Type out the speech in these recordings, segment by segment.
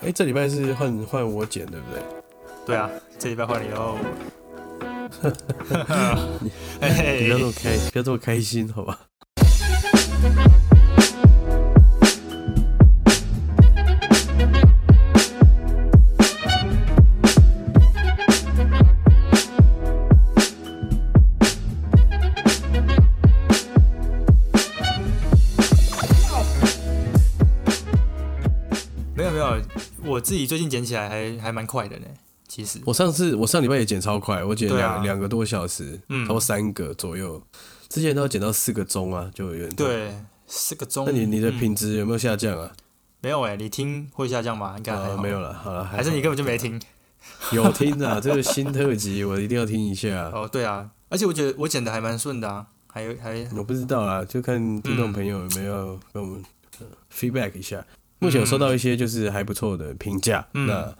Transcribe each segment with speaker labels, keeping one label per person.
Speaker 1: 哎，这礼拜是换换我剪，对不对？
Speaker 2: 对啊，这礼拜换你喽。
Speaker 1: 你不要这么开，不要这么开心，好吧？
Speaker 2: 我自己最近剪起来还还蛮快的呢。其实
Speaker 1: 我上次我上礼拜也剪超快，我剪两两个多小时，
Speaker 2: 嗯
Speaker 1: 差不多三个左右。之前都要剪到四个钟啊，就有点。。
Speaker 2: 对四个钟。
Speaker 1: 那你你的
Speaker 2: 嗯
Speaker 1: 品质有没有下降啊？
Speaker 2: 没有哎？你听会下降吗？应该还
Speaker 1: 啊，没有了，好了，
Speaker 2: 还是你根本就没听？
Speaker 1: 有听啊？这个新特辑我一定要听一下。
Speaker 2: 哦，对啊，而且我觉得我剪的还蛮顺的啊，还有还
Speaker 1: 我不知道啊，就看听众朋友有没有跟我们呃 feedback 一下。目前有收到一些就是还不错的评价，
Speaker 2: 嗯
Speaker 1: 那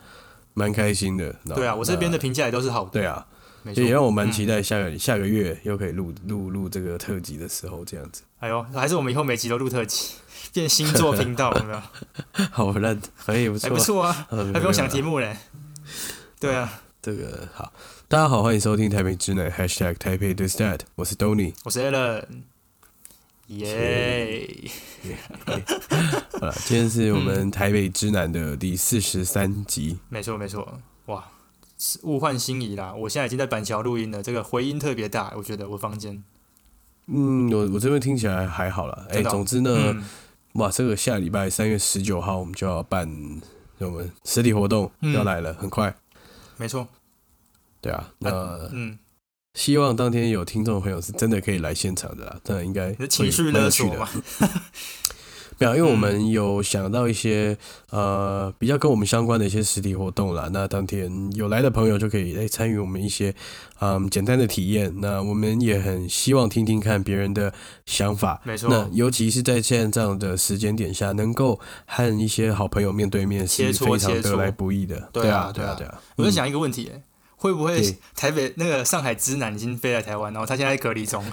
Speaker 1: 蛮开心的。
Speaker 2: 对啊，我这边的评价也都是好的。
Speaker 1: 对啊，也。让我蛮期待下个、下个月又可以录录录这个特辑的时候这样子。
Speaker 2: 哎呦，还是我们以后每集都录特辑，变星座频道有没有？
Speaker 1: 好烂，好像也不错，
Speaker 2: 还不错啊，
Speaker 1: 呃。
Speaker 2: 还不用想题
Speaker 1: 目。
Speaker 2: 嘞。对啊，
Speaker 1: 这个好，大家好，欢迎收听台北之奶 #hashtag 台北 does that，我是 Tony。
Speaker 2: 我是 Alan，耶！
Speaker 1: 今天是我们台北之南的第四十三集。
Speaker 2: 没错没错，哇，物换星移啦！我现在已经在板桥录音了，这个回音特别大，我觉得我房间。
Speaker 1: 嗯，我我这边听起来还好了。哎、总之呢，
Speaker 2: 嗯，
Speaker 1: 哇，这个下礼拜三月十九号我们就要办我们实体活动
Speaker 2: 嗯
Speaker 1: 要来了，很快。
Speaker 2: 没错。
Speaker 1: 对啊，那
Speaker 2: 嗯，
Speaker 1: 希望当天有听众朋友是真的可以来现场的啦，当然应该
Speaker 2: 情绪
Speaker 1: 乐趣？没有，因为我们有想到一些、呃比较跟我们相关的一些实体活动啦。那当天有来的朋友就可以来参与我们一些嗯简单的体验。那我们也很希望听听看别人的想法。
Speaker 2: 没错
Speaker 1: 那尤其是在现在这样的时间点下，能够和一些好朋友面对面是非常得来不易的。
Speaker 2: 对啊
Speaker 1: 啊，对啊，
Speaker 2: 对
Speaker 1: 对啊。
Speaker 2: 我在想一个问题、欸，会不会台北那个上海之南已经飞来台湾，然后他现在在隔离中，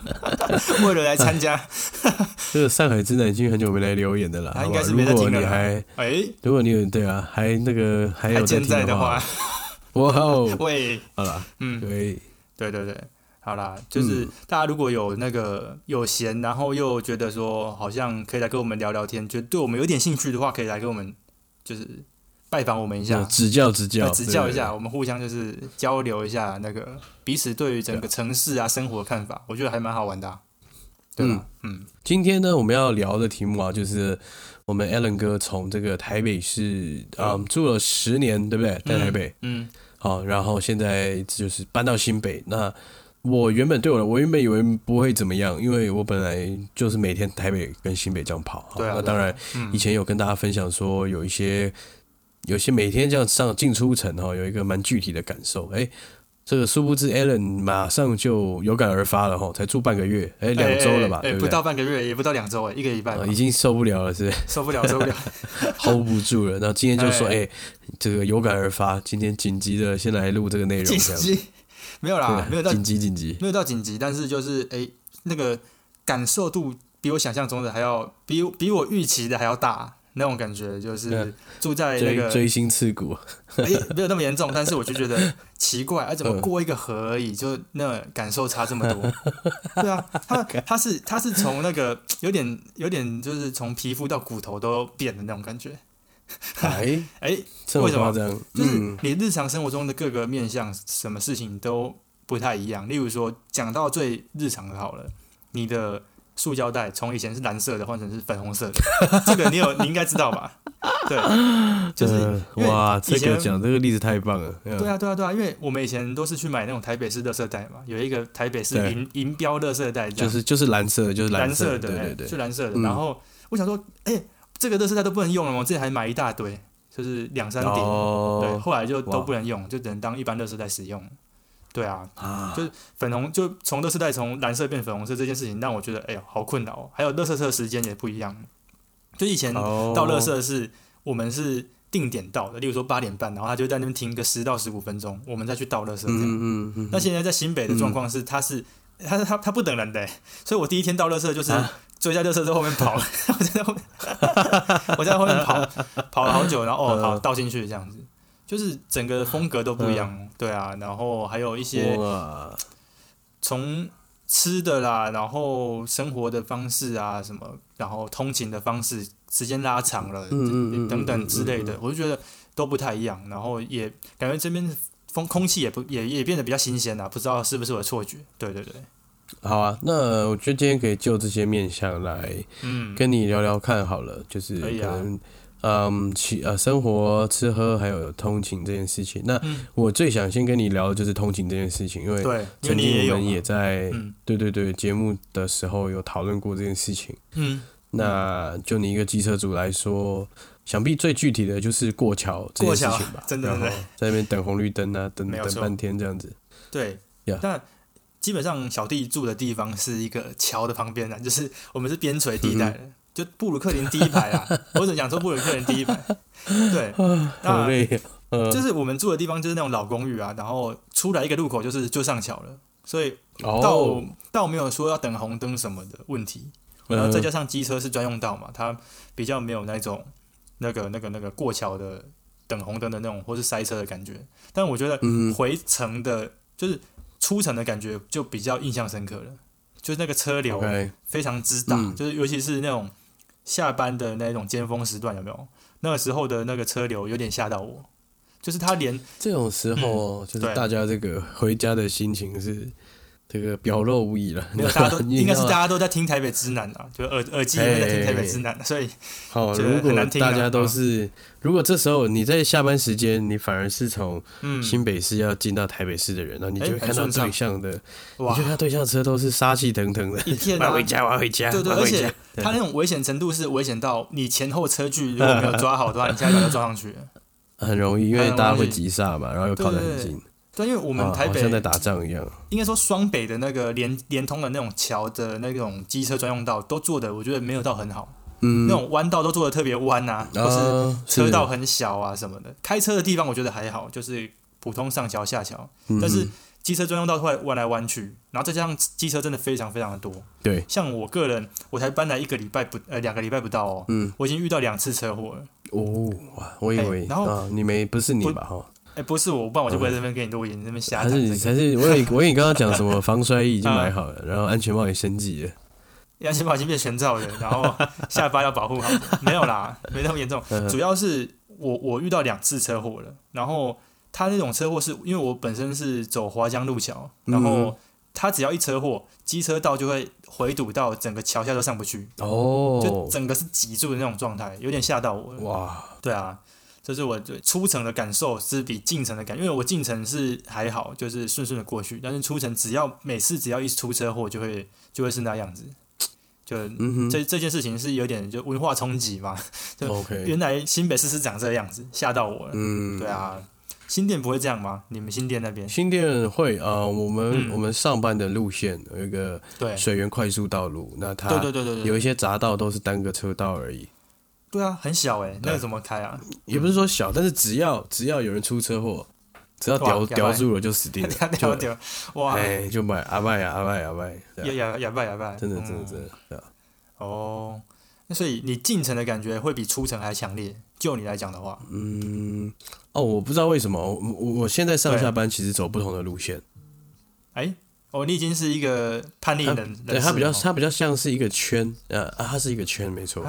Speaker 2: 为了来参加，
Speaker 1: 这个上海之南已经很久没来留言的了，
Speaker 2: 他应该是没在
Speaker 1: 如果
Speaker 2: 听了啦。
Speaker 1: 你还
Speaker 2: 哎、
Speaker 1: 如果你有对啊，还那个还有
Speaker 2: 还健在
Speaker 1: 听
Speaker 2: 的话。
Speaker 1: 话，，哇哦，
Speaker 2: 喂，
Speaker 1: 好了，
Speaker 2: 嗯，
Speaker 1: 对。
Speaker 2: 对对对，好啦，就是
Speaker 1: 嗯。
Speaker 2: 大家如果有那个有闲，然后又觉得说好像可以来跟我们聊聊天，觉得对我们有点兴趣的话，可以来跟我们就是拜访我们一下，
Speaker 1: 指教指教
Speaker 2: 指教一下，我们互相就是交流一下那个彼此对于整个城市啊生活的看法，我觉得还蛮好玩的啊、对吧？嗯
Speaker 1: 今天呢，我们要聊的题目啊，就是我们 Allen 哥从这个台北市啊、住了十年，对不对？在台北，
Speaker 2: 嗯，
Speaker 1: 好、然后现在就是搬到新北。那我原本对我的，我原本以为不会怎么样，因为我本来就是每天台北跟新北这样跑。好
Speaker 2: 对啊
Speaker 1: 当然，
Speaker 2: 嗯
Speaker 1: 以前有跟大家分享说，有一些有些每天这样上进出城哈，有一个蛮具体的感受。哎，这个殊不知 Allen 马上就有感而发了哈，才住半个月，哎，两周了吧，
Speaker 2: 哎、哎不？到半个月，也不到两周，哎，一个礼拜
Speaker 1: 已经受不了了，是不是
Speaker 2: 受不了，受不了。
Speaker 1: hold 不住了。然后今天就说，
Speaker 2: 哎
Speaker 1: 哎，这个有感而发，今天紧急的先来录这个内容，
Speaker 2: 紧急没有啦，没有到
Speaker 1: 紧急紧急。
Speaker 2: 没有到紧急，但是就是哎、那个感受度比我想象中的还要比比我预期的还要大，那种感觉就是
Speaker 1: 嗯
Speaker 2: 住在那个
Speaker 1: 追追心刺骨，
Speaker 2: 哎、没有那么严重，但是我就觉得奇怪，哎、怎么
Speaker 1: 嗯
Speaker 2: 过一个河而已，就那感受差这么多？对啊，他他是他是从那个有点有点就是从皮肤到骨头都变的那种感觉，
Speaker 1: 哎，
Speaker 2: 哎、
Speaker 1: 这
Speaker 2: 为什么？就是
Speaker 1: 嗯，
Speaker 2: 你日常生活中的各个面向，什么事情都不太一样。例如说，讲到最日常的好了，你的塑胶袋从以前是蓝色的换成是粉红色的，这个你有你应该知道吧？对，就是
Speaker 1: 呃哇，这个讲这个例子太棒了。对
Speaker 2: 对啊，对啊，对啊，因为我们以前都是去买那种台北市垃圾袋嘛，有一个台北市
Speaker 1: 对
Speaker 2: 银银标垃圾袋，
Speaker 1: 就是就是蓝色的，就是色
Speaker 2: 蓝色的，哎
Speaker 1: 对对对
Speaker 2: 就。蓝色的。
Speaker 1: 嗯
Speaker 2: 然后我想说，哎，这个垃圾袋都不能用了吗？我之前还买一大堆，就是两三叠，对，
Speaker 1: 哦，
Speaker 2: 后来就都不能用，就只能当一般垃圾袋使用。对啊，
Speaker 1: 啊。
Speaker 2: 就粉红就从乐色袋从蓝色变粉红色这件事情，让我觉得哎呦好困扰、哦。还有乐色车的时间也不一样，就以前
Speaker 1: 哦。
Speaker 2: 倒垃圾是我们是定点到的，例如说八点半，然后他就在那边停个十到十五分钟，我们再去倒垃圾这样。
Speaker 1: 嗯嗯嗯，
Speaker 2: 那现在在新北的状况是，他是他他他不等人的欸，所以我第一天到乐色就是、
Speaker 1: 啊？
Speaker 2: 追在热车车后面跑，我在后面，我在后面跑跑了好久，然后哦好倒进去这样子，就是整个风格都不一样，对啊，然后还有一些，从吃的啦，然后生活的方式啊什么，然后通勤的方式，时间拉长了，
Speaker 1: 嗯嗯嗯
Speaker 2: 等等之类
Speaker 1: 嗯
Speaker 2: 的，我就觉得都不太一样，然后也感觉这边风空气也不也也变得比较新鲜啦，不知道是不是我的错觉？对对对，
Speaker 1: 好啊，那我觉得今天可以就这些面向来
Speaker 2: 嗯，
Speaker 1: 跟你聊聊看好了，就是
Speaker 2: 可以啊
Speaker 1: 可能。嗯，起呃，生活、吃喝还有通勤这件事情。那
Speaker 2: 嗯。
Speaker 1: 我最想先跟你聊的就是通勤这件事情，因为曾经我们也在
Speaker 2: 嗯。
Speaker 1: 对对对节目的时候有讨论过这件事情。
Speaker 2: 嗯，
Speaker 1: 那就你一个机车主来说，想必最具体的就是过桥这件事情吧。
Speaker 2: 真的对
Speaker 1: 在那边等红绿灯啊，等等半天这样子。
Speaker 2: 对。
Speaker 1: Yeah
Speaker 2: 但基本上小弟住的地方是一个桥的旁边啊，就是我们是边陲地带的，就布鲁克林第一排啊，我只能讲说布鲁克林第一排，对，
Speaker 1: 好
Speaker 2: 那
Speaker 1: 累啊，呃，
Speaker 2: 就是我们住的地方就是那种老公寓啊，然后出来一个路口就是就上桥了，所以倒、
Speaker 1: 哦，
Speaker 2: 倒没有说要等红灯什么的问题，然后
Speaker 1: 呃
Speaker 2: 再加上机车是专用道嘛，它比较没有那种那个那个那个过桥的等红灯的那种或是塞车的感觉，但我觉得
Speaker 1: 嗯
Speaker 2: 回程的，就是出城的感觉就比较印象深刻了，就是那个车流非常之大，
Speaker 1: 嗯。
Speaker 2: 就是尤其是那种下班的那种尖峰时段，有没有？那个时候的那个车流有点吓到我，就是他连
Speaker 1: 这种时候就是大家这个回家的心情是这个表露无遗了。
Speaker 2: 没有大家都应该是大家都在听台北之南啊，就耳耳机里面在听台北之南，所以
Speaker 1: 好，如果大家都是，如果这时候你在下班时间，你反而是从
Speaker 2: 嗯，
Speaker 1: 新北市要进到台北市的人，然后你就会
Speaker 2: 哎
Speaker 1: 看到对象的，你
Speaker 2: 哇。
Speaker 1: 就，看到对象车都是杀气腾腾的，
Speaker 2: 一片啊。
Speaker 1: 我要回，家，我要回家，
Speaker 2: 对对，而且。他那种危险程度是危险到你前后车距如果没有抓好的话，你下一秒就撞上去。了。
Speaker 1: 很容易，因为大家会急刹嘛，然后又靠得很近，
Speaker 2: 对，因为我
Speaker 1: 我
Speaker 2: 们台北
Speaker 1: 像在打仗一样。
Speaker 2: 应该说双北的那个连连通的那种桥的那种机车专用道都做的，我觉得没有到很好，
Speaker 1: 嗯
Speaker 2: 那，种弯道都做的特别弯啊、或是
Speaker 1: 啊
Speaker 2: 车道很小啊什么的。开车的地方我觉得还好，就是普通上桥下桥，
Speaker 1: 嗯
Speaker 2: 但是机车专用道会弯来弯去，然后再加上机车真的非常非常的多。
Speaker 1: 对，
Speaker 2: 像我个人，我才搬来一个礼拜不呃两个礼拜不到哦，
Speaker 1: 嗯，
Speaker 2: 我已经遇到两次车祸了。
Speaker 1: 哦，哇，我以
Speaker 2: 哎
Speaker 1: 为
Speaker 2: 然后
Speaker 1: 啊，你没不是你吧？哈，
Speaker 2: 哎，不是我，不然我就不会在这边跟你录音，这边瞎
Speaker 1: 还是你
Speaker 2: 讲这个。
Speaker 1: 还是我以 我以为你刚刚讲什么防摔衣已经
Speaker 2: 啊
Speaker 1: 买好了，然后安全帽也升级了。
Speaker 2: 安全帽已经变全罩了，然后 下巴要保护好，没有啦，没那么严重。
Speaker 1: 嗯
Speaker 2: 主要是我我遇到两次车祸了，然后他那种车祸是因为我本身是走华江路桥，然
Speaker 1: 嗯
Speaker 2: 后他只要一车祸，机车道就会回堵到整个桥下都上不去，哦就
Speaker 1: 哦，
Speaker 2: 整个是挤住的那种状态，有点吓到我了。
Speaker 1: 哇，
Speaker 2: 对啊，这是我对出城的感受是比进城的感，因为我进城是还好，就是顺顺的过去，但是出城只要每次只要一出车祸，就会就会是那样子，就
Speaker 1: 嗯
Speaker 2: 这这件事情是有点就文化冲击嘛，就 原来新北市是长这个样子，吓到我了。
Speaker 1: 嗯，
Speaker 2: 对。啊，新店不会这样吗？你们新店那边？
Speaker 1: 新店会啊、我们、
Speaker 2: 嗯
Speaker 1: 我们上班的路线有一个
Speaker 2: 对，
Speaker 1: 水源快速道路，那它
Speaker 2: 对对对对对，
Speaker 1: 有一些匝道都是单个车道而已，
Speaker 2: 对啊，很小哎、那个怎么开啊？
Speaker 1: 也不是说小，但是只要只要有人出车祸，只要
Speaker 2: 哇
Speaker 1: 叼叼住了就死定了，
Speaker 2: 哇，
Speaker 1: 哎就买阿拜呀阿拜阿拜，真的真的
Speaker 2: 嗯
Speaker 1: 真的，对啊。
Speaker 2: 哦，那所以你进城的感觉会比出城还强烈。就你来讲的话，
Speaker 1: 嗯，哦，我不知道为什么，我我我现在上下班其实走不同的路线，
Speaker 2: 哎，哦，你已经是一个叛逆
Speaker 1: 它
Speaker 2: 人，
Speaker 1: 对他比较
Speaker 2: 人士了
Speaker 1: 它比较像是一个圈，呃啊，他是一个圈，没错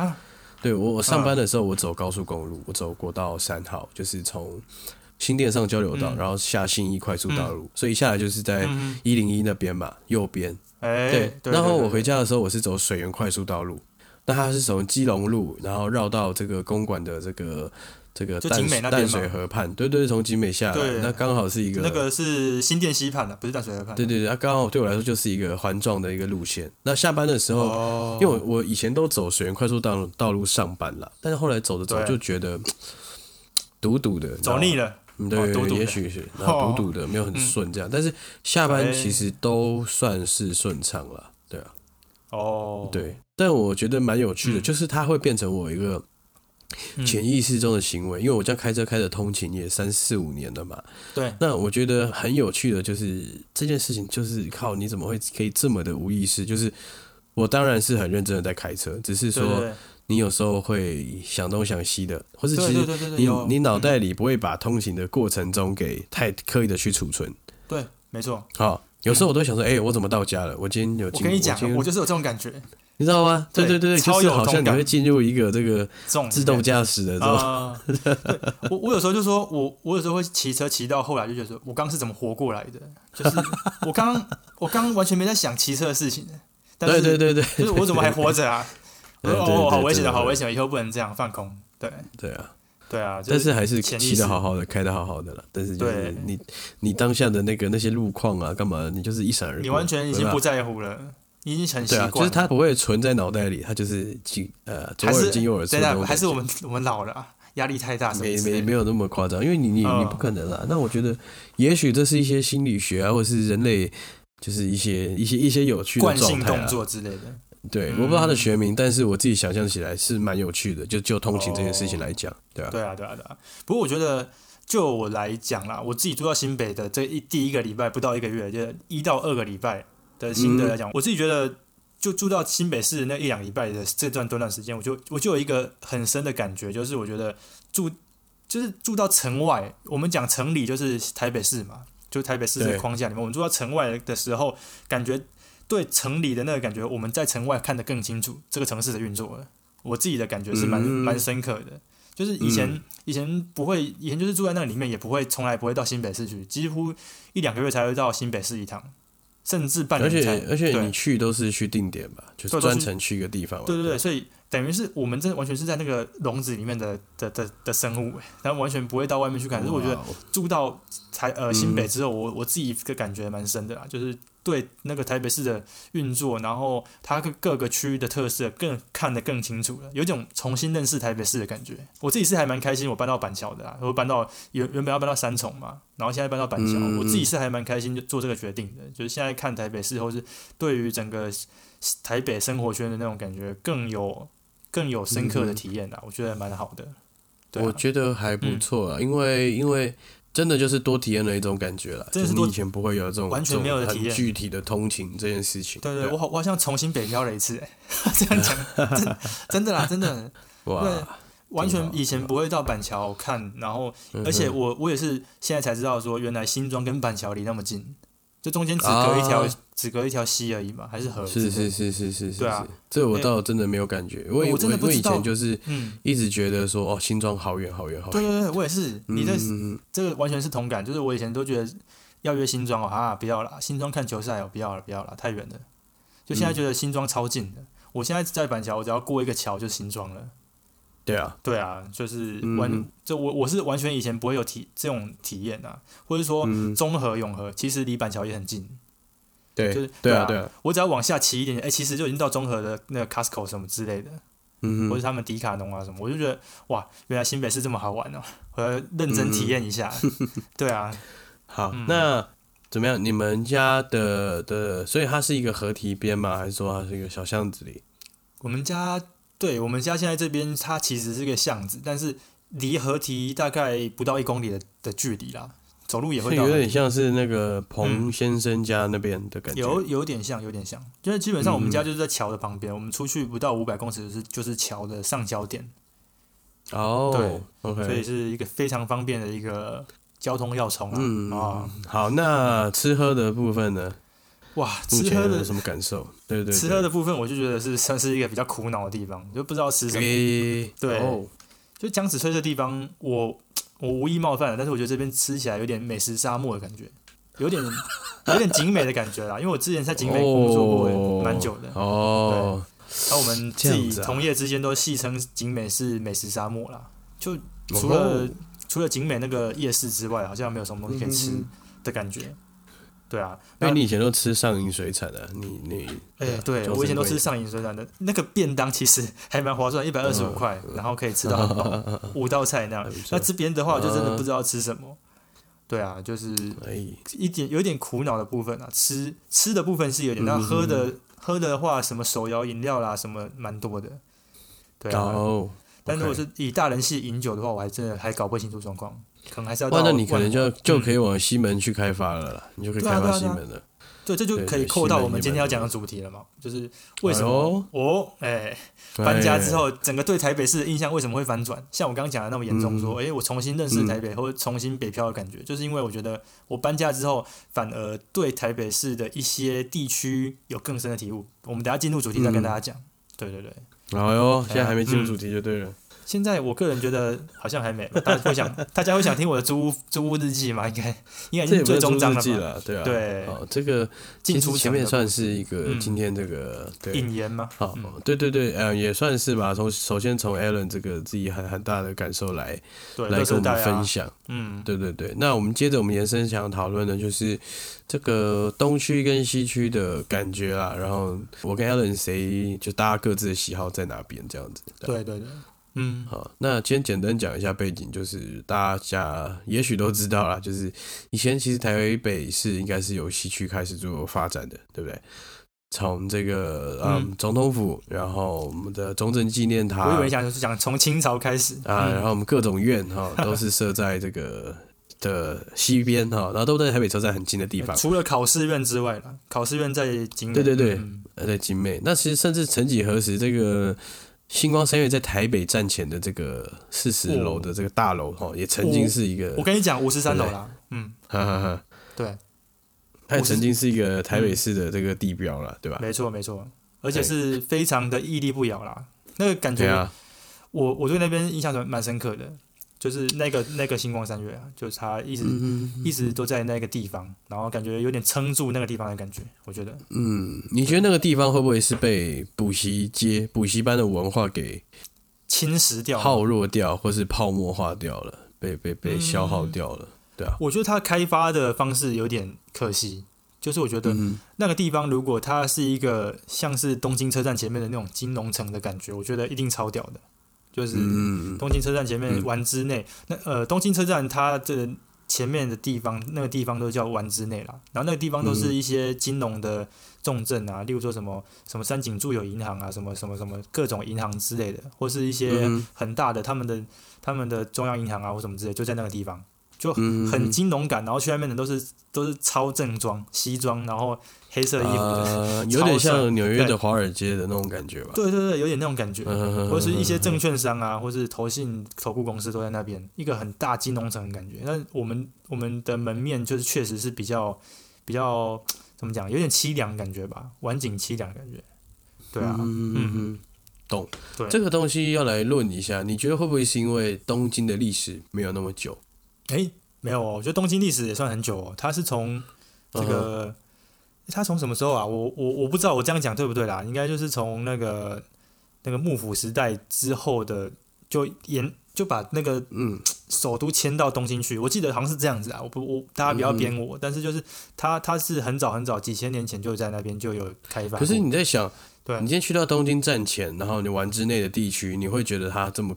Speaker 1: 对我我上班的时候，我走高速公路，我走国道三号，就是从新店上交流道，
Speaker 2: 嗯。
Speaker 1: 然后下信义快速道路，所以一下来就是在
Speaker 2: 嗯，
Speaker 1: 一零一那边嘛，右边。
Speaker 2: 哎，
Speaker 1: 对，
Speaker 2: 对，
Speaker 1: 然后我回家的时候，我是走水源快速道路，那它是从基隆路，然后绕到这个公馆的这个这个淡
Speaker 2: 就景美那
Speaker 1: 淡水河畔，对对，从景美下来，那刚好是一个
Speaker 2: 那个是新店溪畔的，不是淡水河畔。
Speaker 1: 对对对，它刚好对我来说就是一个环状的一个路线。那下班的时候，
Speaker 2: 哦，
Speaker 1: 因为我我以前都走水源快速道路道路上班啦，但是后来走着走
Speaker 2: 对。
Speaker 1: 就觉得 堵堵的，
Speaker 2: 走腻了，
Speaker 1: 嗯，对，
Speaker 2: 哦堵堵
Speaker 1: 也许是，然后堵堵的，没有很顺这样。但是下班其实都算是顺畅了，对啊，
Speaker 2: 哦，
Speaker 1: 对。但我觉得蛮有趣的，
Speaker 2: 嗯。
Speaker 1: 就是它会变成我一个
Speaker 2: 嗯
Speaker 1: 潜意识中的行为，因为我这样开车开的通勤也三四五年了嘛。
Speaker 2: 对，
Speaker 1: 那我觉得很有趣的就是这件事情，就是靠你怎么会可以这么的无意识，就是我当然是很认真的在开车，只是说你有时候会想东想西的，或是其实你你脑袋里不会把通勤的过程中给太刻意的去储存。
Speaker 2: 对，没错。
Speaker 1: 好，有时候我都想说，哎、我怎么到家了？我今天有，
Speaker 2: 我跟你讲我就是有这种感觉，
Speaker 1: 你知道吗？对
Speaker 2: 对
Speaker 1: 对就是好像你会进入一个这个自动驾驶的这种，
Speaker 2: 啊、对我我有时候就说，我我有时候会骑车骑到后来就觉得说，我刚是怎么活过来的？就是我刚我刚完全没在想骑车的事情，但是
Speaker 1: 对对对对
Speaker 2: 就是我怎么还活着啊？我说哦，好危险的，好危险，以后不能这样放空。对
Speaker 1: 对啊。
Speaker 2: 对啊，就
Speaker 1: 但是还是骑的好好的，开的好好的了。但是就是你你当下的那个那些路况啊，干嘛？你就是一闪而过，
Speaker 2: 你完全已经不在乎了，你已经很习
Speaker 1: 对啊，
Speaker 2: 惯了。
Speaker 1: 就是它不会存在脑袋里，它就是进呃左耳进右耳出。
Speaker 2: 还是我们我们老了啊，压力太大
Speaker 1: 没没没有那么夸张，因为你你你
Speaker 2: 嗯
Speaker 1: 不可能啊。那我觉得，也许这是一些心理学啊，或者是人类，就是一些一些一些有趣的
Speaker 2: 惯性动。作之类的。
Speaker 1: 对，
Speaker 2: 嗯
Speaker 1: 我不知道它的学名，但是我自己想象起来是蛮有趣的。就就通勤这件事情来讲，对啊，
Speaker 2: 对啊，对啊，对啊。不过我觉得，就我来讲啦，我自己住到新北的这一第一个礼拜不到一个月，就一到二个礼拜的心得来讲，我自己觉得，就住到新北市那一两礼拜的这段短短时间，我就我就有一个很深的感觉，就是我觉得住就是住到城外，我们讲城里就是台北市嘛，就台北市这个框架里面，我们住到城外的时候，感觉对城里的那个感觉，我们在城外看得更清楚这个城市的运作了。我自己的感觉是蛮
Speaker 1: 嗯。
Speaker 2: 蛮、深刻的，就是以前、
Speaker 1: 嗯。
Speaker 2: 以前不会，以前就是住在那里面，也不会从来不会到新北市去，几乎一两个月才会到新北市一趟，甚至半
Speaker 1: 而
Speaker 2: 年而。
Speaker 1: 且而且你去都是去定点吧，就是专程去一个地方嘛。
Speaker 2: 对对对，所以等于是我们真的完全是在那个笼子里面的的的的生物，然后完全不会到外面去看。可是我觉得住到台呃
Speaker 1: 嗯
Speaker 2: 新北之后，我我自己的感觉蛮深的啦，就是对那个台北市的运作，然后它各各个区域的特色更看得更清楚了，有一种重新认识台北市的感觉。我自己是还蛮开心，我搬到板桥的啦，我搬到原原本要搬到三重嘛，然后现在搬到板桥，
Speaker 1: 嗯
Speaker 2: 我自己是还蛮开心就做这个决定的，就是现在看台北市，或是对于整个台北生活圈的那种感觉更有更有深刻的体验啦，我觉得蛮好的。对啊、
Speaker 1: 我觉得还不错啊，因为因为真的就是多体验了一种感觉啦，
Speaker 2: 真的是多
Speaker 1: 就是你以前不会有这种
Speaker 2: 完全没有的体验。
Speaker 1: 具体的通勤这件事情。
Speaker 2: 对对，
Speaker 1: 啊
Speaker 2: 我好我好像重新北漂了一次，哎，这样讲，真真的啦，真的，对
Speaker 1: 哇，
Speaker 2: 完全以前不会到板桥看，然后
Speaker 1: 嗯
Speaker 2: 而且我我也是现在才知道说，原来新庄跟板桥离那么近，就中间只隔一条、
Speaker 1: 啊
Speaker 2: 只隔一条溪而已嘛，还是河？
Speaker 1: 是是，是是是是，
Speaker 2: 对啊
Speaker 1: 是，这我倒真的没有感觉，我以
Speaker 2: 我真的不
Speaker 1: 我以前就是
Speaker 2: 嗯，
Speaker 1: 一直觉得说哦，新庄好远好远好远。
Speaker 2: 对对对，我也是，你的
Speaker 1: 嗯嗯
Speaker 2: 这个完全是同感，就是我以前都觉得要约新庄哦，啊，不要啦，新庄看球赛哦，不要了，不要了，太远了。就现在觉得新庄超近的，我现在在板桥，我只要过一个桥就新庄了。
Speaker 1: 对啊，
Speaker 2: 对啊，就是
Speaker 1: 嗯
Speaker 2: 完，就我我是完全以前不会有体这种体验啊，或者说
Speaker 1: 嗯，
Speaker 2: 中和、永和其实离板桥也很近，
Speaker 1: 对
Speaker 2: 就是
Speaker 1: 对啊，
Speaker 2: 对啊我只要往下骑一点点，哎、其实就已经到中和的那个 Costco 什么之类的，
Speaker 1: 嗯哼，
Speaker 2: 或者他们迪卡侬啊什么，我就觉得哇，原来新北市这么好玩哦，我要认真体验一下。对啊，
Speaker 1: 好
Speaker 2: 嗯，
Speaker 1: 那怎么样？你们家的的，所以它是一个河堤边吗？还是说它是一个小巷子里？
Speaker 2: 我们家对我们家现在这边它其实是个巷子，但是离河堤大概不到一公里的的距离啦，走路也会到
Speaker 1: 有点像是那个彭先生家那边的感觉。
Speaker 2: 有有点像，有点像，就是基本上我们
Speaker 1: 嗯
Speaker 2: 家就是在桥的旁边，我们出去不到五百公尺就是就是桥的上交点，
Speaker 1: 哦，
Speaker 2: 对
Speaker 1: ，OK，
Speaker 2: 所以是一个非常方便的一个交通要冲啊。
Speaker 1: 嗯
Speaker 2: 啊，
Speaker 1: 好，那吃喝的部分呢？
Speaker 2: 哇，吃喝的
Speaker 1: 什么感受？对对，
Speaker 2: 吃喝的部分，我就觉得是算是一个比较苦恼的地方，就不知道吃什么。
Speaker 1: 诶，
Speaker 2: 对
Speaker 1: 哦
Speaker 2: 就江子翠这地方，我我无意冒犯了，但是我觉得这边吃起来有点美食沙漠的感觉，有点有点景美的感觉啦。因为我之前在景美工作过蛮久的，
Speaker 1: 哦，
Speaker 2: 那我们自己同业之间都戏称景美是美食沙漠啦。就除
Speaker 1: 哦
Speaker 2: 了、除了景美那个夜市之外，好像没有什么东西可以吃
Speaker 1: 嗯
Speaker 2: 的感觉。对啊，
Speaker 1: 因为你以前都吃上瘾水产的，你你
Speaker 2: 哎、对我以前都吃上瘾水产的那个便当，其实还蛮划算，一百二十五块，然后可以吃到，五道菜那样。那这边的话，我就真的
Speaker 1: 嗯
Speaker 2: 不知道吃什么。对啊，就是
Speaker 1: 哎，
Speaker 2: 一点有点苦恼的部分啊，吃吃的部分是有点，那
Speaker 1: 嗯
Speaker 2: 喝的喝的话，什么手摇饮料啦，什么蛮多的。对啊，
Speaker 1: 哦，
Speaker 2: 但如果是以大人系饮酒的话，我还真的还搞不清楚状况，可能还是要到
Speaker 1: 哇，那你可能就就可
Speaker 2: 以、
Speaker 1: 往西门去开发了啦，你就可以开发西门了。
Speaker 2: 对，这就可以扣到我们今天要讲的主题了嘛，就是为什
Speaker 1: 哎
Speaker 2: 么哦，哎，搬家之
Speaker 1: 哎
Speaker 2: 后，整个对台北市的印象为什么会反转？像我刚刚讲的那么严重，
Speaker 1: 嗯
Speaker 2: 说，哎，我重新认识台北，或者重新北漂的感觉，就是因为我觉得我搬家之后，反而对台北市的一些地区有更深的体悟。我们等下进入主题再跟大家讲。对对对，
Speaker 1: 哎呦，现在还没进入
Speaker 2: 嗯
Speaker 1: 主题就对了。
Speaker 2: 现在我个人觉得好像还没，大家会想，大家会想听我的租屋租屋日记吗？应该应该已经最终章了吧？
Speaker 1: 日记了，对啊，
Speaker 2: 对
Speaker 1: 哦，这个其
Speaker 2: 进出
Speaker 1: 前面算是一个
Speaker 2: 嗯
Speaker 1: 今天这个对
Speaker 2: 引言吗？
Speaker 1: 好
Speaker 2: 嗯，
Speaker 1: 对对对，呃，也算是吧。从首先从 Alan 这个自己很很大的感受来
Speaker 2: 对，
Speaker 1: 来跟我们分享。
Speaker 2: 嗯，
Speaker 1: 对对对，那我们接着我们延伸想要讨论的就是这个东区跟西区的感觉啦。然后我跟 Alan 谁就大家各自的喜好在哪边这样子。
Speaker 2: 对对对，嗯，
Speaker 1: 好，那今天简单讲一下背景，就是大家也许都知道啦，就是以前其实台北市应该是由西区开始做发展的，对不对？从这个嗯
Speaker 2: 嗯。
Speaker 1: 总统府，然后我们的中正纪念塔，
Speaker 2: 我以为讲就是讲从清朝开始。
Speaker 1: 啊，
Speaker 2: 嗯。
Speaker 1: 然后我们各种院哈、都是设在这个的西边哈、然后都在台北车站很近的地方。
Speaker 2: 除了考试院之外了，考试院在景美。
Speaker 1: 对对对在景美。那其实甚至曾几何时，这个星光三月在台北站前的这个四十楼的这个大楼哈、也曾经是一个，
Speaker 2: 我跟你讲，五十三楼啦，嗯，
Speaker 1: 哈哈哈，
Speaker 2: 对，
Speaker 1: 它也曾经是一个台北市的这个地标了，对吧？
Speaker 2: 没错没错，而且是非常的屹立不摇啦，那个感觉，我我对那边印象蛮蛮深刻的，就是那个那个星光三月啊，就是他一直、
Speaker 1: 嗯
Speaker 2: 一直都在那个地方，然后感觉有点撑住那个地方的感觉，我觉得，
Speaker 1: 嗯，你觉得那个地方会不会是被补习街、补习班的文化给
Speaker 2: 侵蚀掉了
Speaker 1: 耗弱掉，或是泡沫化掉了，被被被消耗掉了？对啊，
Speaker 2: 我觉得它开发的方式有点可惜，就是我觉得
Speaker 1: 嗯
Speaker 2: 那个地方如果它是一个像是东京车站前面的那种金融城的感觉，我觉得一定超屌的。就是
Speaker 1: 嗯
Speaker 2: 东京车站前面
Speaker 1: 嗯。
Speaker 2: 丸之内，那呃东京车站它的前面的地方，那个地方都叫丸之内啦。然后那个地方都是一些金融的重镇啊，例如说什么什么三井住友银行啊，什么什么什么各种银行之类的，或是一些
Speaker 1: 嗯。
Speaker 2: 很大的他们的他们的中央银行啊或什么之类，就在那个地方。就
Speaker 1: 嗯。
Speaker 2: 很金融感，然后去那边的都是都是超正装西装，然后黑色衣服的，
Speaker 1: 呃，有点像纽约的华尔街的那种感觉吧？
Speaker 2: 对对对，有点那种感觉，
Speaker 1: 嗯
Speaker 2: 或者是一些证券商啊，或是投信、投顾公司都在那边，一个很大金融城的感觉。那我们我们的门面就是确实是比较比较怎么讲，有点凄凉感觉吧，晚景凄凉感觉。对啊，
Speaker 1: 嗯嗯嗯，懂。
Speaker 2: 对
Speaker 1: 这个东西要来论一下，你觉得会不会是因为东京的历史没有那么久？
Speaker 2: 诶，没有哦，我觉得东京历史也算很久哦，它是从这个。它从什么时候啊？我我我不知道，我这样讲对不对啦？应该就是从那个那个幕府时代之后的，就沿就把那个
Speaker 1: 嗯
Speaker 2: 首都迁到东京去，我记得好像是这样子啊，我不我大家不要编我，但是就是他他是很早很早几千年前就在那边就有开发。
Speaker 1: 可是你在想，
Speaker 2: 对
Speaker 1: 你今天去到东京站前，然后你玩之内的地区，你会觉得它这么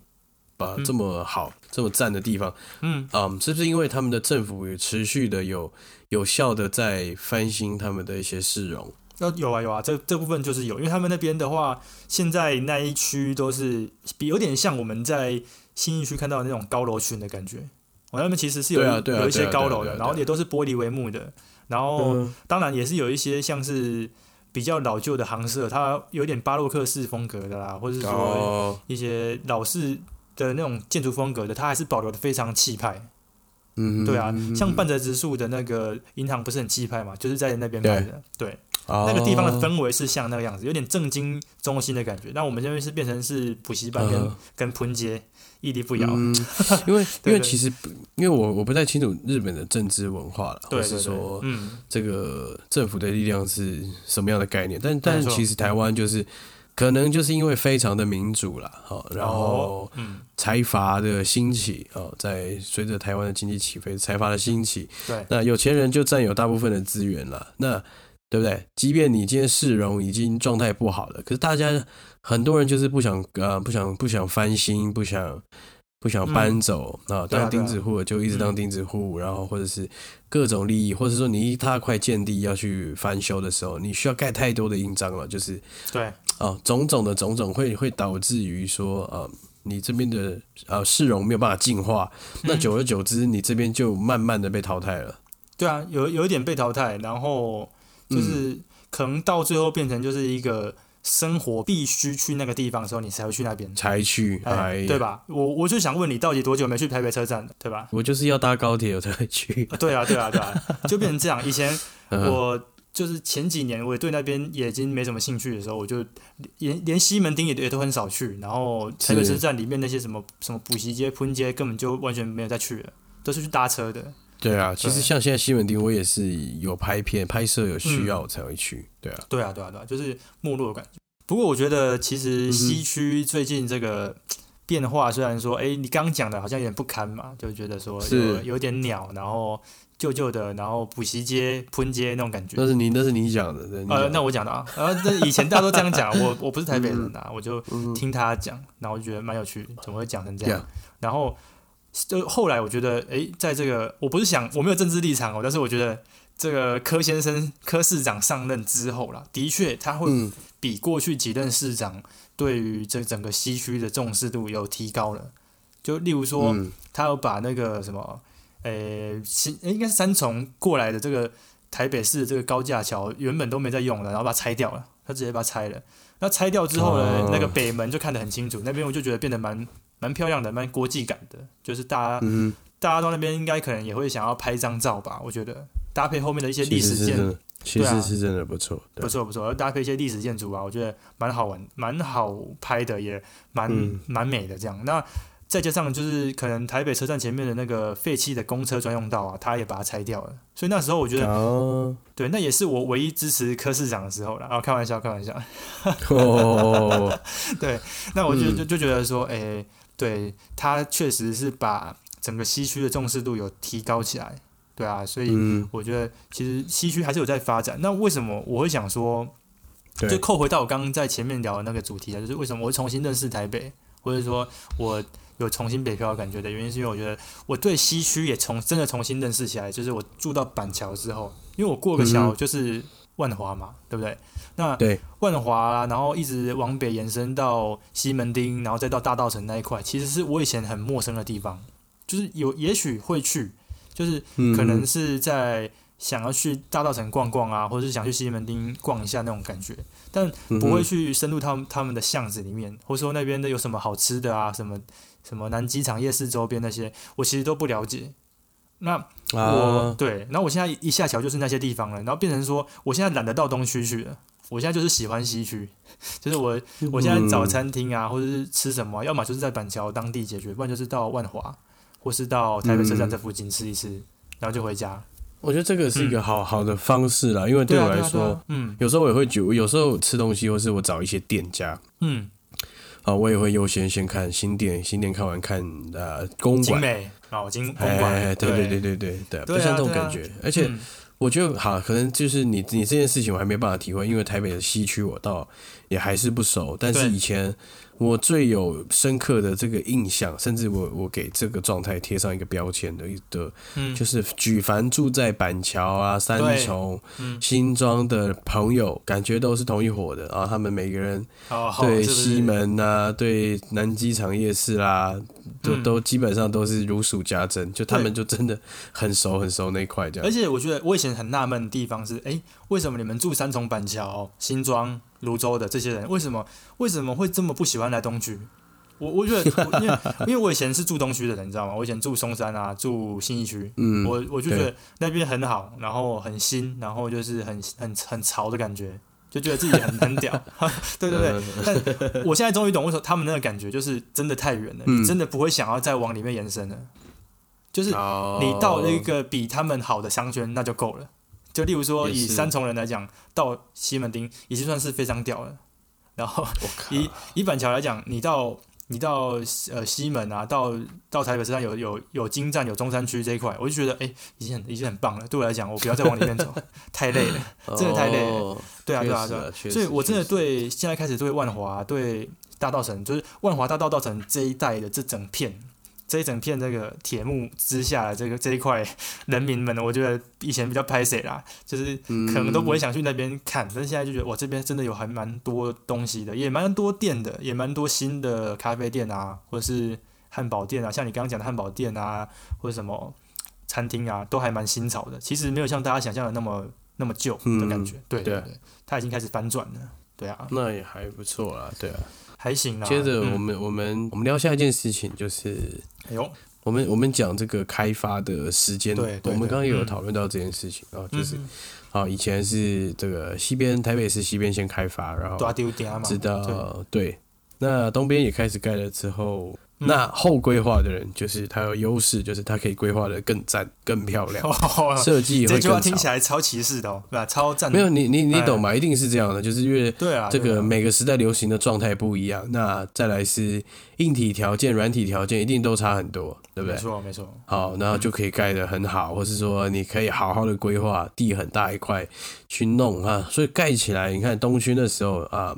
Speaker 1: 把
Speaker 2: 嗯。
Speaker 1: 这么好、这么赞的地方，
Speaker 2: 嗯。
Speaker 1: 嗯，是不是因为他们的政府有持续的有有效的在翻新他们的一些市容？
Speaker 2: 那有啊有啊，这这部分就是有，因为他们那边的话，现在那一区都是比有点像我们在新义区看到的那种高楼群的感觉。我那边其实是有、
Speaker 1: 啊啊
Speaker 2: 有一些高楼的，然后也都是玻璃帷幕的，然后
Speaker 1: 嗯。
Speaker 2: 当然也是有一些像是比较老旧的行舍，它有点巴洛克式风格的啦，或者是说
Speaker 1: 哦，
Speaker 2: 一些老式的那种建筑风格的，它还是保留的非常气派。
Speaker 1: 嗯，
Speaker 2: 对啊，
Speaker 1: 嗯
Speaker 2: 像半泽直树的那个银行不是很气派嘛，就是在那边拍的。对，
Speaker 1: 哦
Speaker 2: 那个地方的氛围是像那个样子，有点正经中心的感觉。那我们这边是变成是补习班跟、
Speaker 1: 嗯
Speaker 2: 跟 pun 街屹立不摇。
Speaker 1: 嗯，因为因为其实因为我我不太清楚日本的政治文化了，或是说，
Speaker 2: 嗯，
Speaker 1: 这个政府的力量是什么样的概念？但但其实台湾就是可能就是因为非常的民主啦，好，然后财阀的兴起哦，在随着台湾的经济起飞，财阀的兴起，
Speaker 2: 对，
Speaker 1: 那有钱人就占有大部分的资源了，那对不对？即便你今天市容已经状态不好了，可是大家很多人就是不想呃不想不想翻新，不想不想搬走、啊当钉子户就一直当钉子户，然后或者是各种利益，或者说你一大块建地要去翻修的时候，你需要盖太多的印章了，就是
Speaker 2: 对，
Speaker 1: 啊，种种的种种会会导致于说呃，你这边的呃市容没有办法进化，那久而久之，你这边就慢慢的被淘汰了。
Speaker 2: 对啊，有有一点被淘汰，然后就是可能到最后变成就是一个生活必须去那个地方的时候，你才会去那边，
Speaker 1: 才去，
Speaker 2: 哎，
Speaker 1: 哎，
Speaker 2: 对？吧？我我就想问你，到底多久没去台北车站了，对吧？
Speaker 1: 我就是要搭高铁我才会去。
Speaker 2: 啊对啊，对啊，对啊，就变成这样。以前
Speaker 1: 嗯
Speaker 2: 我就是前几年我也对那边也已经没什么兴趣的时候，我就连连西门町也也都很少去，然后台北车站里面那些什么什么补习街、喷街根本就完全没有再去了，都是去搭车的。
Speaker 1: 对啊，其实像现在西门町，我也是有拍片、拍摄有需要才会去。对啊，
Speaker 2: 对啊，对啊，对啊，就是没落的感觉。不过我觉得其实西区最近这个变化，虽然说，哎，你刚刚讲的好像有点不堪嘛，就觉得说有
Speaker 1: 是
Speaker 2: 有点鸟，然后旧旧的，然后补习街、喷街那种感觉。
Speaker 1: 那是你那是你讲的，对
Speaker 2: 呃，那我讲的啊，然后这以前大家都这样讲，我我不是台北人啊，我就
Speaker 1: 嗯
Speaker 2: 听他讲，然后我就觉得蛮有趣，怎么会讲成这样。
Speaker 1: Yeah
Speaker 2: 然后就后来我觉得，诶，在这个我不是想我没有政治立场哦，但是我觉得这个柯先生柯市长上任之后啦，的确他会
Speaker 1: 嗯。
Speaker 2: 比过去几任市长对于这整个西区的重视度有提高了。就例如说，
Speaker 1: 嗯。
Speaker 2: 他有把那个什么，诶应该是三重过来的这个台北市的这个高架桥，原本都没在用了，然后把它拆掉了，他直接把它拆了。那拆掉之后呢，
Speaker 1: 哦
Speaker 2: 那个北门就看得很清楚，那边我就觉得变得蛮蛮漂亮的，蛮国际感的，就是大家、
Speaker 1: 嗯，
Speaker 2: 大家到那边应该可能也会想要拍张照吧，我觉得搭配后面的一些历史建
Speaker 1: 其实是真的不错。对
Speaker 2: 不错不错，要搭配一些历史建筑啊，我觉得蛮好玩，蛮好拍的，也蛮
Speaker 1: 嗯
Speaker 2: 蛮、美的这样。那再加上就是可能台北车站前面的那个废弃的公车专用道啊，他也把它拆掉了，所以那时候我觉得，
Speaker 1: 哦
Speaker 2: 对，那也是我唯一支持柯市长的时候了。啊，开玩笑，开玩笑。
Speaker 1: 哦，
Speaker 2: 那我就
Speaker 1: 嗯
Speaker 2: 就就觉得说，诶、对他确实是把整个西区的重视度有提高起来，对啊，所以
Speaker 1: 嗯，
Speaker 2: 我觉得其实西区还是有在发展。那为什么我会想说？就，扣回到我刚刚在前面聊的那个主题啊，就是为什么我会重新认识台北，或者说我有重新北漂的感觉的原因，是因为我觉得我对西区也重真的重新认识起来。就是我住到板桥之后，因为我过个桥
Speaker 1: 嗯
Speaker 2: 就是万华嘛，对不对？那
Speaker 1: 对
Speaker 2: 万华啊，然后一直往北延伸到西门町，然后再到大道城那一块，其实是我以前很陌生的地方，就是有也许会去，就是
Speaker 1: 嗯
Speaker 2: 可能是在想要去大道城逛逛啊，或者是想去西门町逛一下那种感觉，但不会去深入他们他们的巷子里面，或者说那边的有什么好吃的啊，什么什么南机场夜市周边那些，我其实都不了解。那我、
Speaker 1: 啊，
Speaker 2: 对，然后我现在一下桥就是那些地方了，然后变成说我现在懒得到东区去了，我现在就是喜欢西区，就是我我现在找餐厅啊，或者是吃什么，要么就是在板桥当地解决，不然就是到万华，或是到台北车站这附近吃一吃，然后就回家。
Speaker 1: 我觉得这个是一个好好的方式啦，因为对
Speaker 2: 啊，
Speaker 1: 我来说，
Speaker 2: 嗯。
Speaker 1: 有时候我也会觉，有时候吃东西，或是我找一些店家
Speaker 2: 嗯，
Speaker 1: 啊，我也会优先先看新店，新店看完看呃公馆，
Speaker 2: 精美哦，金公
Speaker 1: 哎，
Speaker 2: 馆，
Speaker 1: 对对对对对对，
Speaker 2: 对啊
Speaker 1: 就像这种感觉，而且。
Speaker 2: 嗯
Speaker 1: 我觉得好，可能就是你你这件事情我还没办法体会，因为台北的西区我倒也还是不熟。但是以前我最有深刻的这个印象，甚至我我给这个状态贴上一个标签的一的，
Speaker 2: 嗯，
Speaker 1: 就是举凡住在板桥啊、三重、
Speaker 2: 嗯
Speaker 1: 新庄的朋友，感觉都是同一伙的啊。他们每个人
Speaker 2: 哦，
Speaker 1: 对西门呐、对南机场夜市啦、都
Speaker 2: 嗯
Speaker 1: 都基本上都是如数家珍，就他们就真的很熟很熟那一块这样
Speaker 2: 而。且我觉得我以前很纳闷的地方是，哎，为什么你们住三重板桥、新庄、泸州的这些人，为什么为什么会这么不喜欢来东区？我我觉得，因为 因为我以前是住东区的人，你知道吗？我以前住松山啊，住信义区，
Speaker 1: 嗯，
Speaker 2: 我我就觉得那边很好，然后很新，然后就是很很很潮的感觉，就觉得自己很很屌。对对对，
Speaker 1: 嗯
Speaker 2: 但我现在终于懂为什么他们那个感觉就是真的太远了，
Speaker 1: 嗯
Speaker 2: 你真的不会想要再往里面延伸了。就是
Speaker 1: 哦
Speaker 2: 你到了一个比他们好的商圈，那就够了。就例如说，以三重人来讲，到西门町已经算是非常屌了。然后以以板桥来讲，你到你到呃西门啊，到到台北车站有有有金站有中山区这一块，我就觉得哎、已经很已经很棒了。对我来讲，我不要再往里面走，太累了。真的太累了
Speaker 1: 哦
Speaker 2: 对啊，对啊，所以我真的对现在开始对万华、对大道城，就是万华大道道城这一带的这整片。这一整片这个铁幕之下的这个这一块人民们，我觉得以前比较拍谁啦，就是可能都不会想去那边看，但是现在就觉得哇，这边真的有还蛮多东西的，也蛮多店的，也蛮多新的咖啡店啊，或者是汉堡店啊，像你刚刚讲的汉堡店啊，或者什么餐厅啊，都还蛮新潮的。其实没有像大家想象的那么那么旧的感觉。对对对，它已经开始翻转了。对啊，
Speaker 1: 那也还不错啦。对啊，
Speaker 2: 还行啦。
Speaker 1: 接着我们我们我们聊下一件事情，就是
Speaker 2: 哎呦，
Speaker 1: 我们我们讲这个开发的时间。
Speaker 2: 对，
Speaker 1: 我们刚刚也有讨论到这件事情啊，就是啊，以前是这个西边台北市西边先开发，然后直到对，那东边也开始盖了之后。那后规划的人就是他有优势，就是他可以规划的更赞、更漂亮，设计会更。
Speaker 2: 这句话听起来超歧视的，哦对吧？超赞。
Speaker 1: 没有你，你你懂吗？一定是这样的，就是因为
Speaker 2: 对啊，
Speaker 1: 这个每个时代流行的状态不一样。那再来是硬体条件、软体条件一定都差很多，对不对？
Speaker 2: 没错，没错。
Speaker 1: 好，然后就可以盖得很好，或是说你可以好好的规划地很大一块去弄啊，所以盖起来，你看东区那时候啊，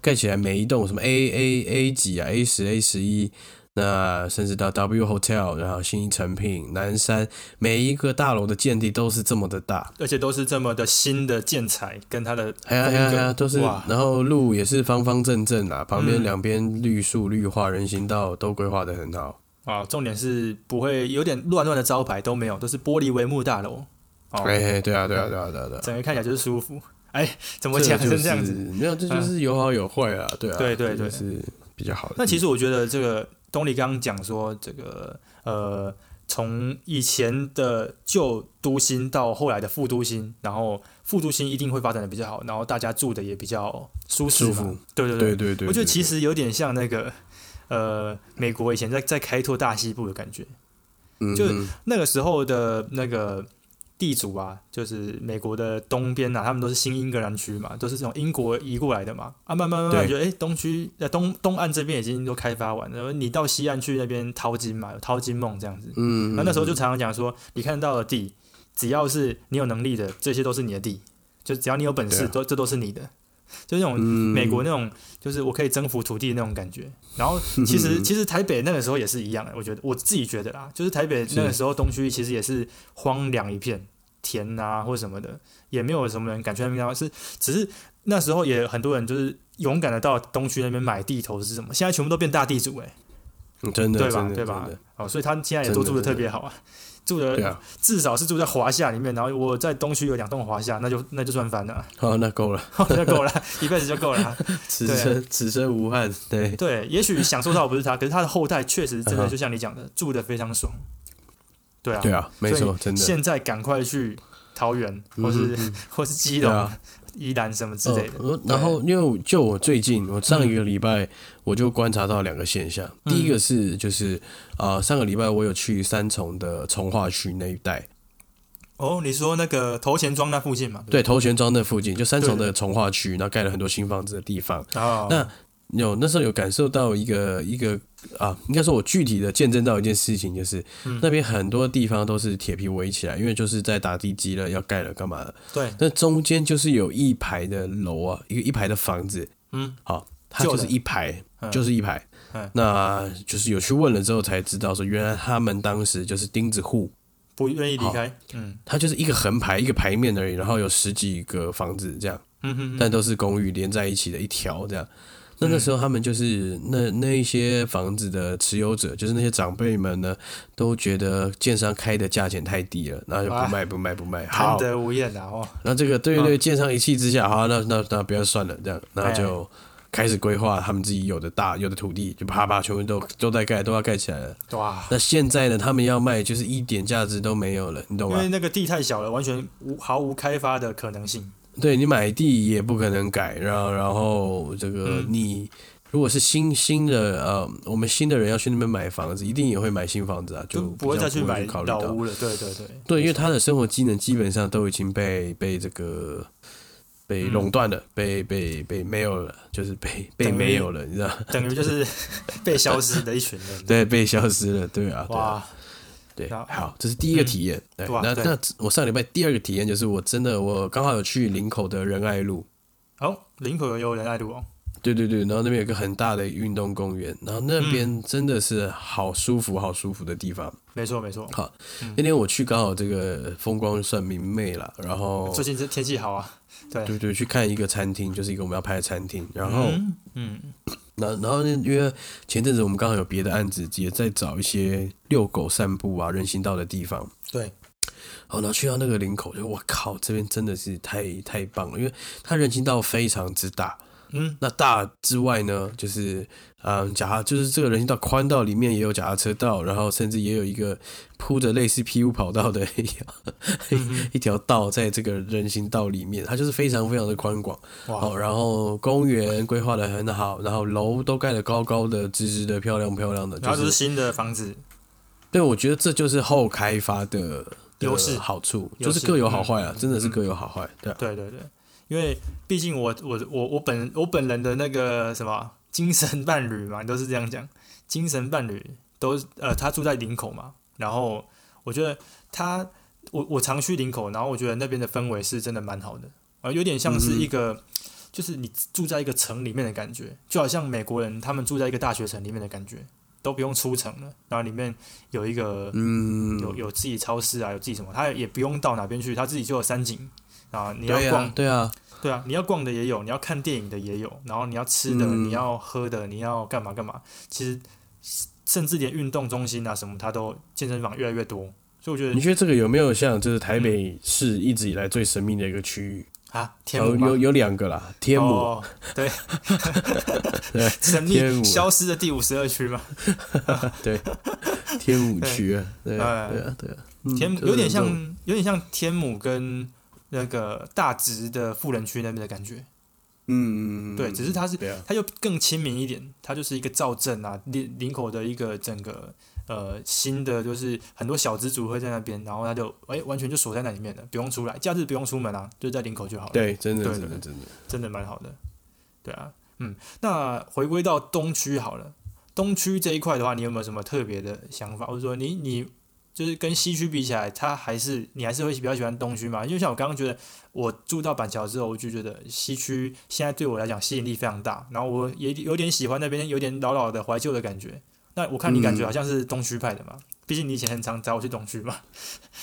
Speaker 1: 盖起来每一栋什么 A A A 几啊，A 十 A 十一。那甚至到 W Hotel，然后新一成品、南山，每一个大楼的建地都是这么的大，
Speaker 2: 而且都是这么的新的建材，跟它的
Speaker 1: 哎呀哎呀，都是，然后路也是方方正正啊，旁边两边绿树绿化，人行道都规划的很好
Speaker 2: 啊。重点是不会有点乱乱的招牌都没有，都是玻璃帷幕大楼。
Speaker 1: 哎，对啊对啊对啊对啊，
Speaker 2: 整个看起来就是舒服。哎，怎么讲成这样子？
Speaker 1: 没有，这就是有好有坏啊，对啊，
Speaker 2: 对对对，
Speaker 1: 是比较好的。
Speaker 2: 那其实我觉得这个。东里刚刚讲说，这个呃，从以前的旧都心到后来的副都心，然后副都心一定会发展的比较好，然后大家住的也比较舒适嘛。对对
Speaker 1: 对对对，
Speaker 2: 我觉得其实有点像那个呃，美国以前在在开拓大西部的感觉，就那个时候的那个。地主啊，就是美国的东边啊，他们都是新英格兰区嘛，都是从英国移过来的嘛。啊，慢慢慢慢觉得，哎，东区在东东岸这边已经都开发完了，你到西岸去那边淘金嘛，有淘金梦这样子。嗯，那那时候就常常讲说，你看到的地，只要是你有能力的，这些都是你的地，就只要你有本事，都这都是你的。就那种美国那种，就是我可以征服土地的那种感觉。然后其实 其实台北那个时候也是一样的，我觉得我自己觉得啦，就是台北那个时候东区其实也是荒凉一片，田啊或者什么的，也没有什么人敢去那边。是只是那时候也很多人就是勇敢的到东区那边买地头是什么？现在全部都变大地主哎，
Speaker 1: 真的
Speaker 2: 对吧？对吧？哦，所以他现在也都住的特别好啊。住的至少是住在华夏里面，然后我在东区有两栋华夏，那就那就赚翻了。
Speaker 1: 好，那够了，
Speaker 2: 那够了，一辈子就够了。
Speaker 1: 此生此生无憾。对
Speaker 2: 对，也许享受到不是他，可是他的后代确实真的就像你讲的，住的非常爽。对啊，
Speaker 1: 对啊，没错，真的。
Speaker 2: 现在赶快去桃园，或是或是基隆。宜兰什么之类的，
Speaker 1: 然后因为就我最近，我上一个礼拜我就观察到两个现象。第一个是就是啊，上个礼拜我有去三重的从化区那一带。
Speaker 2: 哦，你说那个头前庄那附近嘛？
Speaker 1: 对，头前庄那附近，就三重的从化区，然后盖了很多新房子的地方。哦，那。有那时候有感受到一个一个啊，应该说我具体的见证到一件事情，就是那边很多地方都是铁皮围起来，因为就是在打地基了，要盖了干嘛的？
Speaker 2: 对。
Speaker 1: 那中间就是有一排的楼啊，一个一排的房子，嗯，好，它就是一排，就是一排。那就是有去问了之后才知道，说原来他们当时就是钉子户，
Speaker 2: 不愿意离开。嗯，
Speaker 1: 它就是一个横排一个排面而已，然后有十几个房子这样，嗯哼，但都是公寓连在一起的一条这样。那那时候他们就是那那一些房子的持有者，就是那些长辈们呢，都觉得建商开的价钱太低了，然后就不卖不卖不卖，
Speaker 2: 贪得无厌的哦。
Speaker 1: 那这个对对，建商一气之下，好，那那那不要算了，这样，然后就开始规划他们自己有的大有的土地，就啪啪全部都都在盖，都要盖起来了。哇！那现在呢，他们要卖就是一点价值都没有了，你懂吗？
Speaker 2: 因为那个地太小了，完全无毫无开发的可能性。
Speaker 1: 对你买地也不可能改，然后然后这个你如果是新新的呃，我们新的人要去那边买房子，一定也会买新房子啊，就
Speaker 2: 不会再去买
Speaker 1: 老
Speaker 2: 屋了。对对对，
Speaker 1: 对，因为他的生活机能基本上都已经被被这个被垄断了，被被被没有了，就是被被没有了，你知道？
Speaker 2: 等于就是 被消失的一群人。
Speaker 1: 对，被消失了，对啊，哇。对，好，这是第一个体验。对，那那我上礼拜第二个体验就是我真的我刚好有去林口的仁爱路。
Speaker 2: 哦，林口有仁爱路哦。
Speaker 1: 对对对，然后那边有个很大的运动公园，然后那边真的是好舒服、好舒服的地方。
Speaker 2: 没错没错。
Speaker 1: 好，那天我去刚好这个风光算明媚了，然后
Speaker 2: 最近这天气好啊。对
Speaker 1: 对对，去看一个餐厅，就是一个我们要拍的餐厅，然后嗯。那然后呢？因为前阵子我们刚好有别的案子，也在找一些遛狗散步啊、人行道的地方。
Speaker 2: 对。
Speaker 1: 好，然后去到那个林口，就我靠，这边真的是太太棒了，因为它人行道非常之大。
Speaker 2: 嗯，
Speaker 1: 那大之外呢，就是嗯，脚踏就是这个人行道宽道里面也有脚踏车道，然后甚至也有一个铺着类似 PU 跑道的 一条、一条道在这个人行道里面，它就是非常非常的宽广。哦，然后公园规划的很好，然后楼都盖得高高的、直直的、漂亮漂亮的，
Speaker 2: 然后
Speaker 1: 就是
Speaker 2: 新的房子，
Speaker 1: 对，我觉得这就是后开发的
Speaker 2: 优势。
Speaker 1: 好处，就是各有好坏啊，真的是各有好坏，对啊，
Speaker 2: 对对对，因为毕竟我我我我本我本人的那个什么精神伴侣嘛，都是这样讲，精神伴侣都呃他住在林口嘛，然后我觉得他我我常去林口，然后我觉得那边的氛围是真的蛮好的，啊、有点像是一个。就是你住在一个城里面的感觉，就好像美国人他们住在一个大学城里面的感觉，都不用出城了，然后里面有一个
Speaker 1: 嗯，
Speaker 2: 有有自己超市啊，有自己什么，他也不用到哪边去，他自己就有山景啊。你要逛，
Speaker 1: 啊，对啊，
Speaker 2: 对啊，你要逛的也有，你要看电影的也有，然后你要吃的，
Speaker 1: 嗯
Speaker 2: 你要喝的，你要干嘛干嘛。其实甚至连运动中心啊什么，它都健身房越来越多，所以我觉得
Speaker 1: 你觉得这个有没有像就是台北市一直以来最神秘的一个区域？
Speaker 2: 啊，天母嘛，
Speaker 1: 有有有两个啦，天母，
Speaker 2: 哦，对，神秘消失的第五十二区嘛，
Speaker 1: 对，天母区啊，对啊，
Speaker 2: 哎
Speaker 1: 对啊，对啊，嗯
Speaker 2: 天母有点像有点像天母跟那个大直的富人区那边的感觉，
Speaker 1: 嗯，嗯嗯
Speaker 2: 对，只是它是它就更亲民一点，它就是一个造镇啊，林林口的一个整个呃新的，就是很多小资族会在那边，然后他就哎、完全就锁在那里面的，不用出来，假日不用出门啊，就在林口就好了，
Speaker 1: 对，真的真的真的，
Speaker 2: 真的蛮好的，对啊，嗯，那回归到东区好了，东区这一块的话，你有没有什么特别的想法，或者说你你就是跟西区比起来，它还是你还是会比较喜欢东区嘛？因为像我刚刚觉得，我住到板桥之后，我就觉得西区现在对我来讲吸引力非常大，然后我也有点喜欢那边有点老老的怀旧的感觉。那我看你感觉
Speaker 1: 嗯
Speaker 2: 好像是东区派的嘛，毕竟你以前很常找我去东区嘛，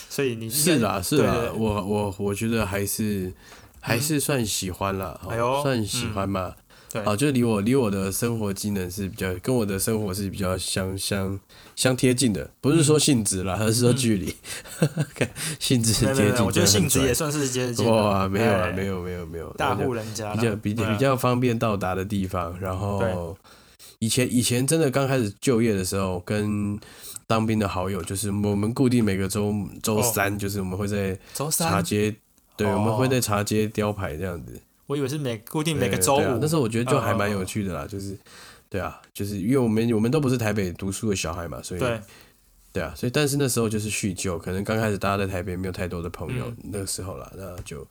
Speaker 2: 所以你
Speaker 1: 是啦是啦我我我觉得还是还是算喜欢啦，哦
Speaker 2: 哎呦
Speaker 1: 算喜欢嘛，
Speaker 2: 对。
Speaker 1: 啊，就离我离我的生活机能是比较跟我的生活是比较相相相贴近的，不是说性质啦，而是说距离，看性质
Speaker 2: 没有没有没有，
Speaker 1: 贴近，
Speaker 2: 我觉得性质也算是接近
Speaker 1: 哇，没有
Speaker 2: 哎
Speaker 1: 了，没有没有没有，
Speaker 2: 大户人家
Speaker 1: 比较比较比较方便到达的地方。然后以前以前真的刚开始就业的时候，跟当兵的好友，就是我们固定每个周周三，就是我们会在
Speaker 2: 周
Speaker 1: 茶
Speaker 2: 三，
Speaker 1: 街，对，
Speaker 2: 哦
Speaker 1: 我们会在茶街雕牌这样子。
Speaker 2: 我以为是每固定每个周五，
Speaker 1: 那时候我觉得就还蛮有趣的啦，就是对啊，就是因为我们我们都不是台北读书的小孩嘛，所以
Speaker 2: 对，
Speaker 1: 对啊，所以但是那时候就是叙旧，可能刚开始大家在台北没有太多的朋友，
Speaker 2: 嗯。
Speaker 1: 那个时候啦，那就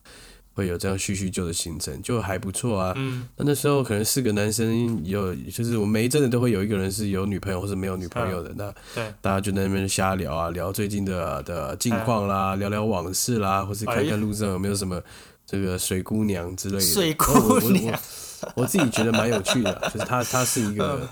Speaker 1: 会有这样叙叙旧的行程，就还不错啊。
Speaker 2: 嗯，
Speaker 1: 那那时候可能四个男生有，就是我们每一阵子都会有一个人是有女朋友或是没有女朋友的，那
Speaker 2: 对，
Speaker 1: 大家就在那边瞎聊啊，聊最近的的近况啦，聊聊往事啦，或是看看路上有没有什么这个水姑娘之类的。
Speaker 2: 水姑娘，
Speaker 1: 我我我自己觉得蛮有趣的，就是她，她是一个
Speaker 2: 嗯。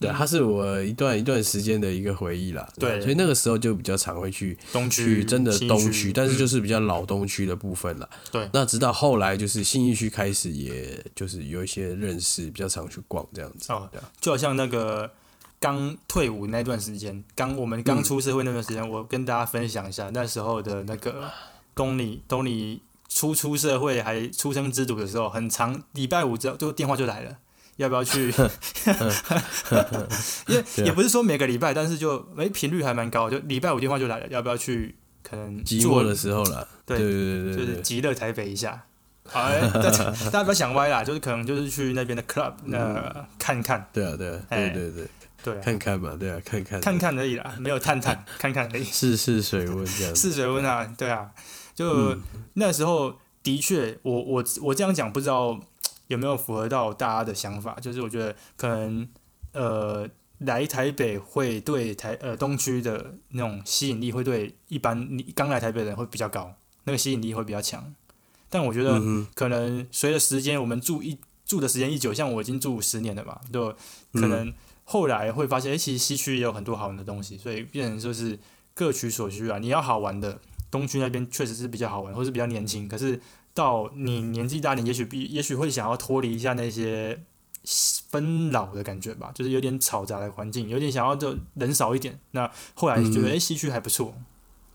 Speaker 1: 对，她是我一段一段时间的一个回忆啦。
Speaker 2: 对
Speaker 1: 所以那个时候就比较常会去
Speaker 2: 东区
Speaker 1: 去真的东区，但是
Speaker 2: 嗯
Speaker 1: 就是比较老东区的部分啦。
Speaker 2: 对
Speaker 1: 那直到后来就是新义区开始，也就是有一些认识，比较常去逛这样子。
Speaker 2: 哦就好像那个刚退伍那段时间，刚我们刚出社会那段时间，我跟大家分享一下那时候的那个东里东你初出社会还出生之犊的时候，很长礼拜五之后就电话就来了。要不要去？因为也不是说每个礼拜，但是就诶频率还蛮高，就礼拜五电话就来了，要不要去？可能
Speaker 1: 寂寞的时候了。
Speaker 2: 对
Speaker 1: 对对对对对。
Speaker 2: 是极乐台北一下。哎，大家大家不要想歪啦，就是可能就是去那边的 club 呃看看，
Speaker 1: 对啊，对啊，
Speaker 2: 哎
Speaker 1: 对对对，
Speaker 2: 对啊，
Speaker 1: 看看嘛，对啊，看看，
Speaker 2: 看看而已啦，没有探探，看看而已，
Speaker 1: 试试水温这样子。
Speaker 2: 试水温啊，对啊，就、
Speaker 1: 嗯。
Speaker 2: 那时候的确，我我我这样讲不知道 有没有符合到大家的想法，就是我觉得可能呃来台北会对台呃东区的那种吸引力会对一般你刚来台北的人会比较高，那个吸引力会比较强，但我觉得可能随着时间我们住一住的时间一久，像我已经住十年了嘛，就可
Speaker 1: 嗯。
Speaker 2: 能后来会发现，哎、其实西区也有很多好玩的东西，所以变成就是各取所需啊。你要好玩的，东区那边确实是比较好玩，或是比较年轻。可是到你年纪大点，也许比也许会想要脱离一下那些纷扰的感觉吧，就是有点嘈杂的环境，有点想要就人少一点。那后来觉得，
Speaker 1: 嗯
Speaker 2: 哎、西区还不错，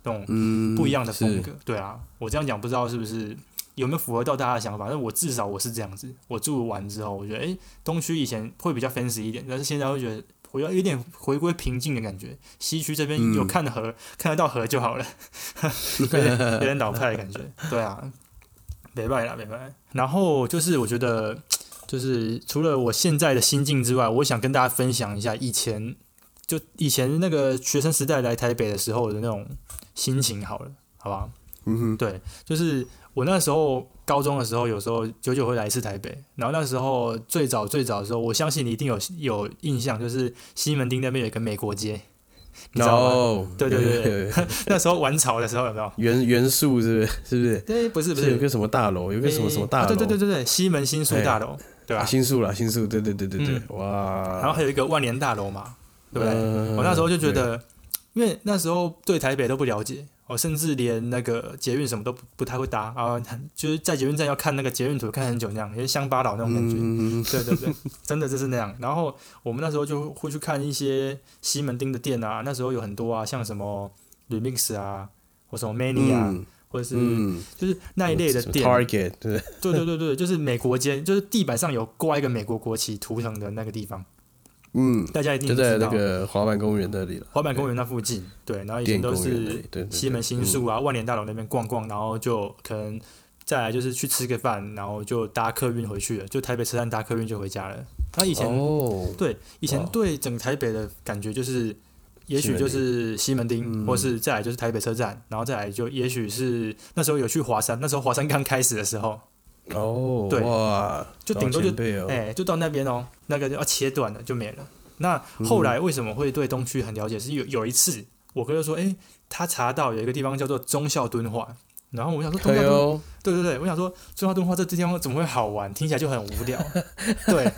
Speaker 2: 这种
Speaker 1: 嗯，
Speaker 2: 不一样的风
Speaker 1: 是
Speaker 2: 格。对啊，我这样讲不知道是不是有没有符合到大家的想法，但我至少我是这样子。我住完之后，我觉得诶，东区以前会比较 fancy 一点，但是现在会觉得我要有点回归平静的感觉。西区这边
Speaker 1: 嗯
Speaker 2: 有看河，看得到河就好了，有点有点老派的感觉。对啊，没办啦，没办。然后就是我觉得，就是除了我现在的心境之外，我想跟大家分享一下以前就以前那个学生时代来台北的时候的那种心情，好了，好不好？
Speaker 1: 嗯哼，
Speaker 2: 对，就是我那时候高中的时候，有时候久久会来一次台北。然后那时候最早最早的时候，我相信你一定有有印象，就是西门町那边有一个美国街，你知道吗？
Speaker 1: 哦，
Speaker 2: 对对对
Speaker 1: 有有有有
Speaker 2: 那时候玩潮的时候有没有？
Speaker 1: 元元素是不是？是不是？
Speaker 2: 对，不是不是，
Speaker 1: 是有个什么大楼，有个什么什么大
Speaker 2: 啊
Speaker 1: 楼？
Speaker 2: 对对对对对，西门新宿大楼，对吧
Speaker 1: 啊，？新宿啦，新宿，对对对对对，
Speaker 2: 嗯
Speaker 1: 哇！
Speaker 2: 然后还有一个万年大楼嘛，对不对？
Speaker 1: 嗯
Speaker 2: 我那时候就觉得，因为那时候对台北都不了解，我甚至连那个捷运什么都不不太会搭，然后就是在捷运站要看那个捷运图看很久那样，也是乡巴佬那种感觉。
Speaker 1: 嗯，
Speaker 2: 对对对，真的就是那样。然后我们那时候就会去看一些西门町的店啊，那时候有很多啊，像什么 Remix 啊，或什么 Many 啊，
Speaker 1: 嗯
Speaker 2: 或者是
Speaker 1: 嗯，
Speaker 2: 就是那一类的店。
Speaker 1: Target 对，
Speaker 2: 对对对对，就是美国街，就是地板上有挂一个美国国旗图腾的那个地方，
Speaker 1: 嗯，
Speaker 2: 大家一定
Speaker 1: 就在。那个滑板公园那里了，
Speaker 2: 滑板公园那附近，对，然后以前都是西门新宿啊、万年大楼那边逛逛，然后就可能再来就是去吃个饭，然后就搭客运回去了，就台北车站搭客运就回家了。他以前、
Speaker 1: 哦，
Speaker 2: 对以前对整个台北的感觉就是，也许就是西门町，
Speaker 1: 嗯。
Speaker 2: 或是再来就是台北车站，然后再来就也许是那时候有去华山，那时候华山刚开始的时候，
Speaker 1: 哦，
Speaker 2: 对
Speaker 1: 哇，
Speaker 2: 就顶多就哎就到那边哦，那个就要切断了就没了。那后来为什么会对东区很了解？是有有一次我哥就说，哎、他查到有一个地方叫做忠孝敦化，然后我想说
Speaker 1: 对哦，
Speaker 2: 对对对，我想说忠孝敦化这地方怎么会好玩？听起来就很无聊，对。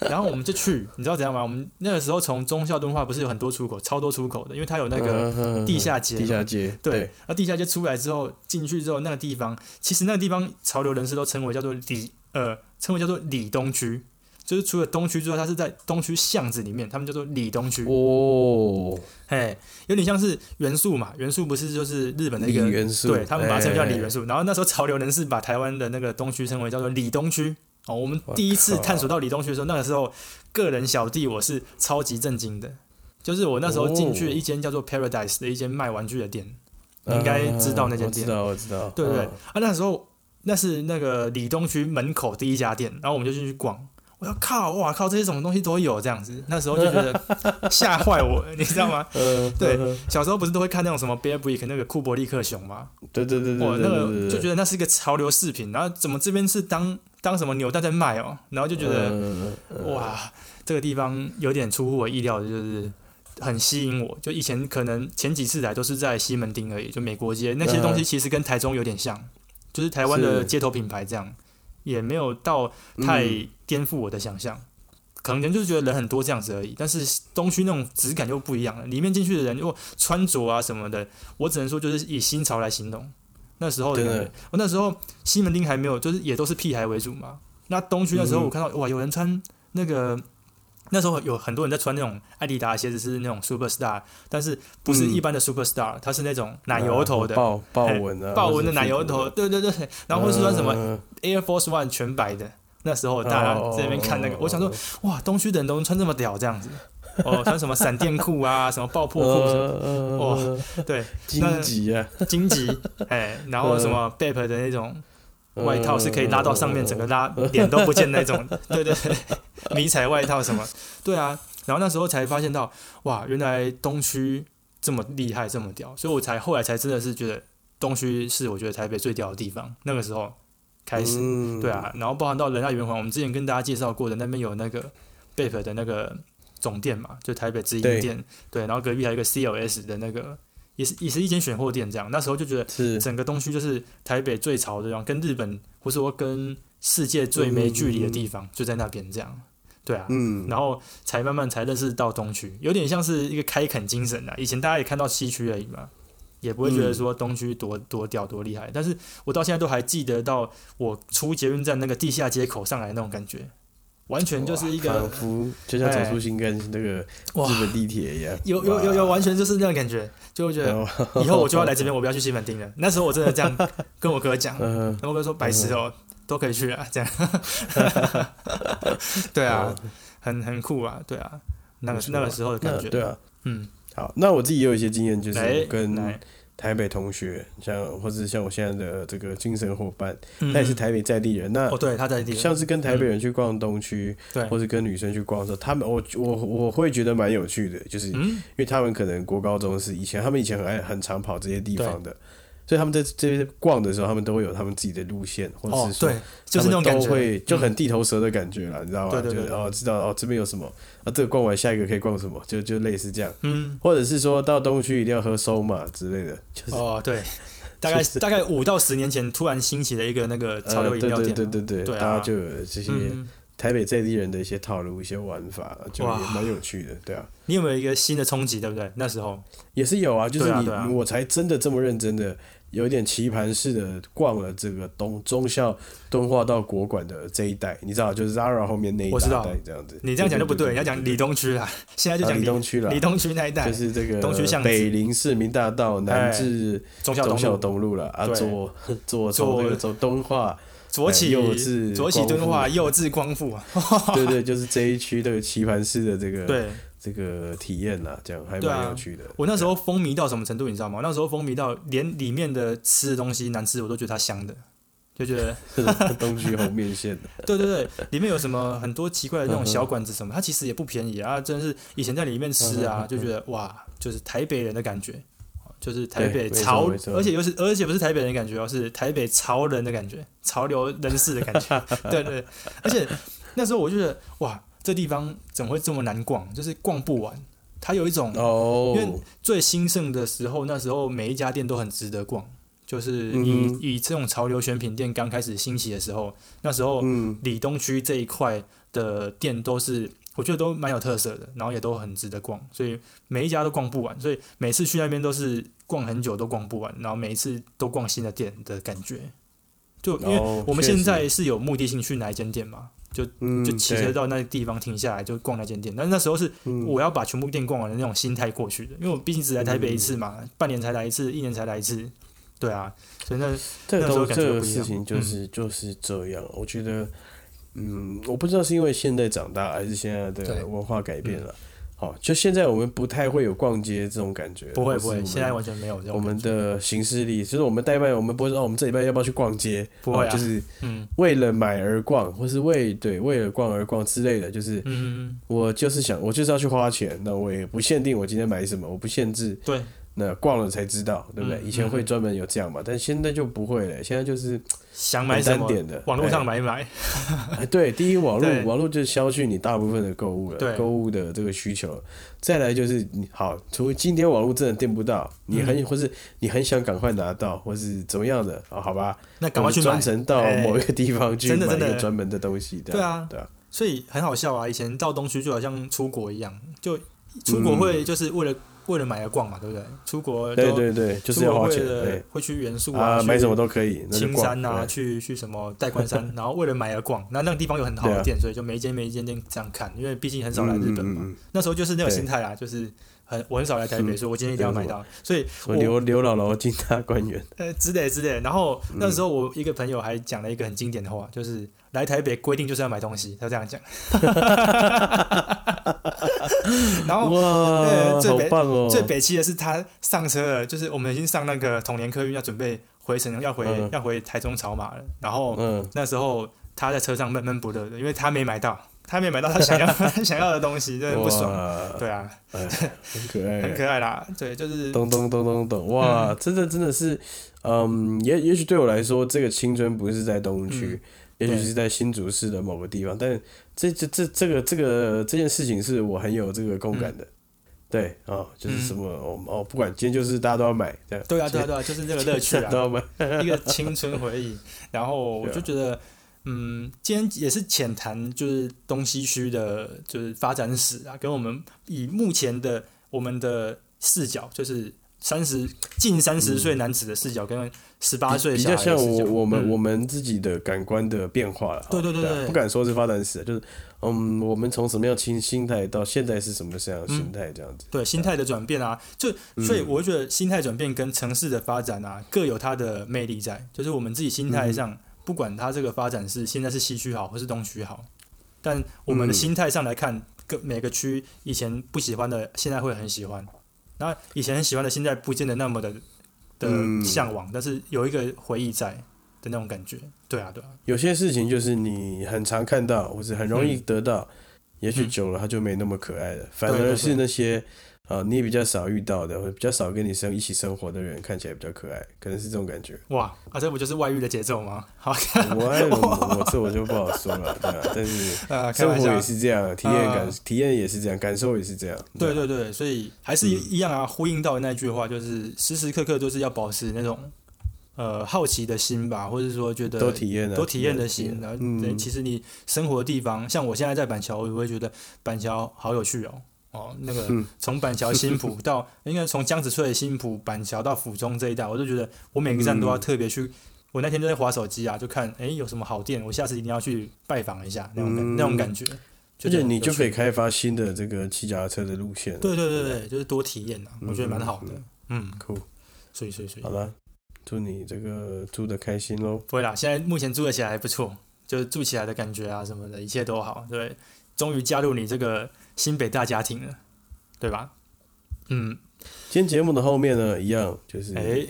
Speaker 2: 然后我们就去，你知道怎样吗？我们那个时候从中校敦化不是有很多出口，超多出口的，因为它有那个
Speaker 1: 个
Speaker 2: 地下街
Speaker 1: 地下街，
Speaker 2: 对，那地下街出来之后，进去之后，那个地方其实那个地方潮流人士都称为叫做里呃，称为叫做里东区，就是除了东区之外，它是在东区巷子里面，他们叫做里东区。
Speaker 1: 哦，
Speaker 2: 嘿，有点像是元素嘛，元素不是就是日本的一个，
Speaker 1: 元素，
Speaker 2: 对他们把它称为叫里元，
Speaker 1: 素。
Speaker 2: 然后那时候潮流人士把台湾的那个东区称为叫做里东区。哦，我们第一次探索到李东区的时候，那个时候个人小弟我是超级震惊的，就是我那时候进去一间叫做 Paradise 的一间卖玩具的店，你应该知道那间店
Speaker 1: 我知道，我知道，
Speaker 2: 对不对？
Speaker 1: 嗯
Speaker 2: 啊，那时候那是那个李东区门口第一家店，然后我们就进去逛。我要靠，哇靠，这些什么东西都有这样子。那时候就觉得 吓坏我，你知道吗？
Speaker 1: 呃，
Speaker 2: 对
Speaker 1: 呃
Speaker 2: 小时候不是都会看那种什么 Bear Brick 那个库伯利克熊吗？
Speaker 1: 对对对对，我，
Speaker 2: 那个就觉得那是一个潮流饰品，然后怎么这边是当当什么扭蛋在卖哦，然后就觉得、
Speaker 1: 嗯
Speaker 2: 哇，这个地方有点出乎我意料的，就是很吸引我。就以前可能前几次来都是在西门町而已，就美国街那些东西其实跟台中有点像，就是台湾的街头品牌这样，也没有到太
Speaker 1: 嗯
Speaker 2: 颠覆我的想象。可能就是觉得人很多这样子而已，但是东区那种质感就不一样了。里面进去的人，如果穿着啊什么的，我只能说就是以新潮来形容。那时候的感觉
Speaker 1: 对，
Speaker 2: 我那时候西门町还没有，就是也都是屁孩为主嘛。那东区那时候
Speaker 1: 嗯。
Speaker 2: 我看到、哇，有人穿那个，那时候有很多人在穿那种艾迪达的鞋子，是那种 Superstar，但是不是
Speaker 1: 嗯。
Speaker 2: 一般的 Superstar，、它是那种奶油头的。
Speaker 1: 豹豹纹的，
Speaker 2: 豹纹的奶油头，对对对，然后或是穿什么
Speaker 1: 嗯。
Speaker 2: Air Force One 全白的，那时候大家在那边看那个，
Speaker 1: 哦
Speaker 2: 我想说，哇，东区的人都能穿这么屌这样子，哦，穿什么闪电裤啊，什么爆破裤什么，
Speaker 1: 哇，
Speaker 2: 对，
Speaker 1: 荆棘啊，
Speaker 2: 荆棘，哎，然后什么 Bape 的那种外套是可以拉到上面，整个拉脸都不见那种，对对对，迷彩外套什么，对啊，然后那时候才发现到，哇，原来东区这么厉害，这么屌，所以我才后来才真的是觉得东区是我觉得台北最屌的地方，那个时候开始，
Speaker 1: 嗯。
Speaker 2: 对，啊，然后包含到仁爱圆环，我们之前跟大家介绍过的那边有那个 Bape 的那个总店嘛，就台北直营
Speaker 1: 对
Speaker 2: 店，对，然后隔壁还有一个 CLS 的那个，也是也是一间选货店，这样，那时候就觉得
Speaker 1: 是。
Speaker 2: 整个东区就是台北最潮的地方，跟日本或者说跟世界最没距离的地方，就在那边这样。对啊，
Speaker 1: 嗯，
Speaker 2: 然后才慢慢才认识到东区，有点像是一个开垦精神啊。以前大家也看到西区而已嘛，也不会觉得说东区多多屌多厉害。但是我到现在都还记得到我出捷运站那个地下街口上来那种感觉，完全就是一
Speaker 1: 个仿
Speaker 2: 个
Speaker 1: 佛就像走出新干那个日本地铁一样，
Speaker 2: 有有有有完全就是那种感觉，就会觉得，以后我就要来这边，我不要去西门町了。那时候我真的这样 跟我哥讲，
Speaker 1: 嗯。
Speaker 2: 然后我哥说白石头，都可以去啊，这样。对啊，很很酷啊，对啊，那个那个时候的感觉，
Speaker 1: 对啊，
Speaker 2: 嗯，
Speaker 1: 好，那我自己也有一些经验，就是跟
Speaker 2: 来
Speaker 1: 台北同学，像或者像我现在的这个精神伙伴，
Speaker 2: 嗯
Speaker 1: 他也是台北在地人，那
Speaker 2: 哦，对，他在地，
Speaker 1: 像是跟台北人去逛东区，
Speaker 2: 对，
Speaker 1: 或者跟女生去逛的时候，他们我我我会觉得蛮有趣的，就是因
Speaker 2: 嗯，
Speaker 1: 为他们可能国高中是以前他们以前很爱很常跑这些地方的，所以他们在这边逛的时候，他们都会有他们自己的路线，或者
Speaker 2: 哦，
Speaker 1: 是说
Speaker 2: 对，就是那种感觉，
Speaker 1: 他们都会就很地头蛇的感觉了，你知道吗？
Speaker 2: 对对
Speaker 1: 哦，知道哦，这边有什么？啊？这个逛完下一个可以逛什么？就就类似这样，
Speaker 2: 嗯，
Speaker 1: 或者是说到东区一定要喝收嘛之类的，就是
Speaker 2: 哦，对，大概 大概五到十年前突然兴起的一个那个潮流饮料店嘛，
Speaker 1: 对对对，
Speaker 2: 对啊。
Speaker 1: 大家就有这些
Speaker 2: 嗯，
Speaker 1: 台北在地人的一些套路、一些玩法，就也
Speaker 2: 哇
Speaker 1: 蛮有趣的，对啊。
Speaker 2: 你有没有一个新的冲击，对不对？那时候，
Speaker 1: 也是有啊，就是你、我才真的这么认真的，有一点棋盘式的逛了这个东中校敦化到国馆的这一带，你知道，就是 Zara 后面那一
Speaker 2: 我知道。
Speaker 1: 大带这样子。
Speaker 2: 你这样讲就不对，你要讲李东区啦，现在就
Speaker 1: 啊
Speaker 2: 讲
Speaker 1: 李东区了
Speaker 2: 李，东区那一带
Speaker 1: 就，是这个
Speaker 2: 东区巷子。
Speaker 1: 北林市民大道南至
Speaker 2: 中校东路。
Speaker 1: 了啊，左 左
Speaker 2: 左
Speaker 1: 从走敦化，
Speaker 2: 左起
Speaker 1: 右至
Speaker 2: 左起敦化，右至光复。啊，
Speaker 1: 对对，就是这一区的棋盘式的这个
Speaker 2: 对。
Speaker 1: 这个体验啦，这样还蛮有趣的。
Speaker 2: 我那时候风靡到什么程度，你知道吗？那时候风靡到连里面的吃的东西难吃，我都觉得它香的，就觉得
Speaker 1: 东区红面线的，
Speaker 2: 对对对，里面有什么很多奇怪的那种小馆子什么，它其实也不便宜啊，真的是以前在里面吃啊，就觉得哇，就是台北人的感觉，就是台北潮而且又是而且不是台北人的感觉哦，是台北潮人的感觉，潮流人士的感觉，对对，而且那时候我就觉得哇，这地方怎么会这么难逛？就是逛不完，它有一种
Speaker 1: 哦，
Speaker 2: 因为最兴盛的时候，那时候每一家店都很值得逛。就是
Speaker 1: 嗯
Speaker 2: 以、
Speaker 1: 哼
Speaker 2: 以这种潮流选品店刚开始兴起的时候，那时候
Speaker 1: 嗯，
Speaker 2: 里东区这一块的店都是我觉得都蛮有特色的，然后也都很值得逛，所以每一家都逛不完，所以每次去那边都是逛很久都逛不完，然后每一次都逛新的店的感觉。就因为
Speaker 1: 哦
Speaker 2: 我们现在是有目的性去哪一间店嘛，
Speaker 1: 嗯
Speaker 2: 就骑车到那个地方停下来就逛那间店，但是那时候是
Speaker 1: 嗯。
Speaker 2: 我要把全部店逛完的那种心态过去的，因为我毕竟只来台北一次嘛，
Speaker 1: 嗯
Speaker 2: 半年才来一次，一年才来一次，对啊，所以那
Speaker 1: 这个
Speaker 2: 那时候
Speaker 1: 这个事情就是、就是这样，我觉得，嗯，我不知道是因为现在长大，还是现在的文化改变了。好，就现在我们不太会有逛街这种感觉，
Speaker 2: 不会不会，现在完全没有这种
Speaker 1: 我，们的行事力，就是我们代办，我们不会说、哦、我们这礼拜要不要去逛街，
Speaker 2: 不会啊。
Speaker 1: 哦就是
Speaker 2: 嗯。
Speaker 1: 为了买而逛，或是为对为了逛而逛之类的，就是
Speaker 2: 嗯，
Speaker 1: 我就是想，我就是要去花钱，那我也不限定我今天买什么，我不限制，
Speaker 2: 对，
Speaker 1: 那逛了才知道，对不对？
Speaker 2: 嗯
Speaker 1: 以前会
Speaker 2: 嗯
Speaker 1: 专门有这样嘛，但现在就不会了，现在就是
Speaker 2: 想买什么
Speaker 1: 单点的，
Speaker 2: 网络上买一买，
Speaker 1: 哎，对，第一网络网络就消去你大部分的购物了，购物的这个需求。再来就是你好，除非今天网络真的订不到，你很、
Speaker 2: 嗯
Speaker 1: 或是你很想赶快拿到，或是怎么样的啊？好吧，
Speaker 2: 那赶快去
Speaker 1: 专。程到
Speaker 2: 哎
Speaker 1: 某一个地方去买一个专门的东西，
Speaker 2: 对啊
Speaker 1: 对啊，
Speaker 2: 所以很好笑啊！以前到东区就好像出国一样，就出国
Speaker 1: 嗯
Speaker 2: 会就是为了、为了买而逛嘛，对不对？出国
Speaker 1: 对对对，就是
Speaker 2: 出
Speaker 1: 要花钱，
Speaker 2: 会去元素
Speaker 1: 啊，
Speaker 2: 去
Speaker 1: 买什么都可以，
Speaker 2: 青山啊，去去什么代官山，然后为了买而逛，那那个地方有很好的店，所以就每一间每一间店这样看，因为毕竟很少来日本嘛。那时候就是那
Speaker 1: 种
Speaker 2: 心态啦，就是很我很少来台北，
Speaker 1: 嗯。
Speaker 2: 所以我今天一定要买到，所以
Speaker 1: 我刘刘姥姥进大观园，
Speaker 2: 呃之类之类。然后
Speaker 1: 嗯。
Speaker 2: 那时候我一个朋友还讲了一个很经典的话，就是来台北规定就是要买东西，他这样讲。然后
Speaker 1: 哇，
Speaker 2: 呃最北
Speaker 1: 哦！
Speaker 2: 最北气的是他上车了，就是我们已经上那个统联客运，要准备回程，要回、
Speaker 1: 嗯
Speaker 2: 要回台中草马了。然后
Speaker 1: 嗯，
Speaker 2: 那时候他在车上闷闷不乐的，因为他没买到，他没买到他想要 他想要的东西，真的不爽。
Speaker 1: 哇，
Speaker 2: 对啊，
Speaker 1: 哎很可爱，
Speaker 2: 很可爱啦。对，就是
Speaker 1: 咚咚咚咚咚，哇，真的真的是，嗯，也也许对我来说，这个青春不是在东区，也许是在新竹市的某个地方，但这这这这个这个这件事情是我很有这个共感的。对啊、就是什么、哦哦，不管今天就是大家都要买，这样
Speaker 2: 对啊，对啊，对啊，就是这个乐趣啊，
Speaker 1: 都要买，
Speaker 2: 一个青春回忆。然后我就觉得，嗯，今天也是浅谈，就是东西区的，就是发展史啊，跟我们以目前的我们的视角，就是三十近三十岁男子的视角跟十八岁
Speaker 1: 比
Speaker 2: 小
Speaker 1: 较像我我们我们自己的感官的变化了。啊
Speaker 2: 对对对对。
Speaker 1: 不敢说是发展史，就是嗯，我们从什么样心心态到现在是什么样的心态这样子。
Speaker 2: 对心态的转变啊，就
Speaker 1: 嗯
Speaker 2: 所以我觉得心态转变跟城市的发展啊各有它的魅力在，就是我们自己心态
Speaker 1: 嗯。
Speaker 2: 上，不管它这个发展是现在是西区好或是东区好，但我们的
Speaker 1: 嗯。
Speaker 2: 心态上来看，各每个区以前不喜欢的，现在会很喜欢，那以前很喜欢的，现在不见得那么的的
Speaker 1: 嗯。
Speaker 2: 向往，但是有一个回忆在的那种感觉，对啊对啊，
Speaker 1: 有些事情就是你很常看到，或是很容易得到，也许久了它就没那么可爱了，反而是那些啊你也比较少遇到的，或者比较少跟你生一起生活的人，看起来比较可爱，可能是这种感觉。
Speaker 2: 哇啊这不就是外遇的节奏吗？好，
Speaker 1: 我爱我我这我就不好说了，对啊，但是
Speaker 2: 啊，
Speaker 1: 生活也。是这样，体验感
Speaker 2: 啊
Speaker 1: 体验也是这样，感受也是这样。
Speaker 2: 对对对，所以还是
Speaker 1: 嗯
Speaker 2: 一一样啊，呼应到那句话，就是时时刻刻都是要保持那种呃好奇的心吧，或者说觉得
Speaker 1: 都体验的，
Speaker 2: 都体验的心。然后，
Speaker 1: 嗯
Speaker 2: 对，其实你生活的地方，像我现在在板桥，我也会觉得板桥好有趣哦。哦，那个
Speaker 1: 嗯
Speaker 2: 从板桥新浦 到，应该从江子翠新浦板桥到府中这一带，我就觉得我每个站都要
Speaker 1: 嗯
Speaker 2: 特别去。我那天就在划手机啊，就看哎有什么好店，我下次一定要去拜访一下那种感、
Speaker 1: 嗯
Speaker 2: 那种感觉。
Speaker 1: 而且你就可以
Speaker 2: 以
Speaker 1: 开发新的这个骑脚踏车的路线。
Speaker 2: 对对对对，就是多体验啊，我觉得蛮好的
Speaker 1: 嗯。
Speaker 2: 嗯，
Speaker 1: 酷，
Speaker 2: 所以所以所以
Speaker 1: 好了，祝你这个住的开心喽。
Speaker 2: 不会啦，现在目前住得起来还不错，就是住起来的感觉啊什么的，一切都好。对，终于加入你这个新北大家庭了，对吧？嗯，
Speaker 1: 今天节目的后面呢，一样就是
Speaker 2: 哎、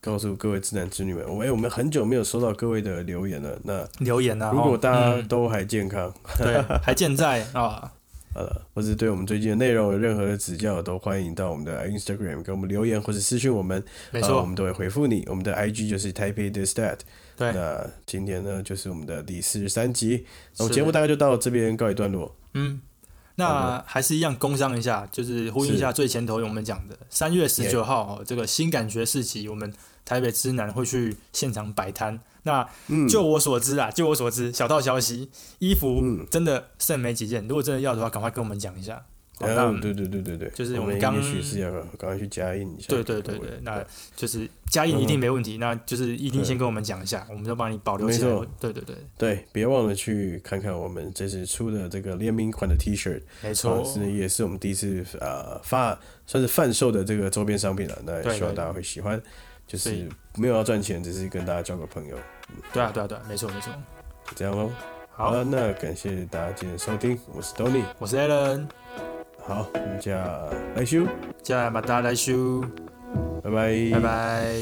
Speaker 1: 告诉各位直男直女们，我哎，我们很久没有收到各位的留言了。那
Speaker 2: 留言啊，
Speaker 1: 如果
Speaker 2: 哦
Speaker 1: 大家
Speaker 2: 嗯
Speaker 1: 都还健康，
Speaker 2: 对 还健在啊，
Speaker 1: 呃，或者对我们最近的内容有任何的指教，都欢迎到我们的 Instagram 给我们留言或者私讯我们，
Speaker 2: 没错，
Speaker 1: 呃我们都会回复你。我们的 IG 就是 Taipei the Stat。
Speaker 2: 对
Speaker 1: 那今天呢，就是我们的第四十三集，那我们节目大概就到这边告一段落。
Speaker 2: 嗯。那还是一样工商一下，就是呼应一下最前头我们讲的三月十九号、哦、这个新感觉市集，我们台北之南会去现场摆摊。那
Speaker 1: 嗯，
Speaker 2: 就我所知啊，就我所知，小道消息，衣服
Speaker 1: 嗯
Speaker 2: 真的剩没几件。如果真的要的话，赶快跟我们讲一下。好，那
Speaker 1: 然后对对对对对，
Speaker 2: 就是
Speaker 1: 我们
Speaker 2: 刚
Speaker 1: 也许是要赶快去加印一下。
Speaker 2: 对对对对，那就是加印一定没问题，那就是一定先跟我们讲一下，我们就帮你保留起来。
Speaker 1: 没错。
Speaker 2: 对对对，
Speaker 1: 对，别忘了去看看我们这次出的这个联名款的 T 恤，
Speaker 2: 没错。
Speaker 1: 啊，，是也是我们第一次呃发算是贩售的这个周边商品了。那希望大家会喜欢，就是没有要赚钱，只是跟大家交个朋友，
Speaker 2: 对啊对啊对啊，没错没错。
Speaker 1: 就这样喽。
Speaker 2: 好，
Speaker 1: 了，那感谢大家今天的收听，我是 Tony。
Speaker 2: 我是 Alan，
Speaker 1: 好，我们家来修，
Speaker 2: 接下来把大家来修，
Speaker 1: 拜拜，
Speaker 2: 拜拜。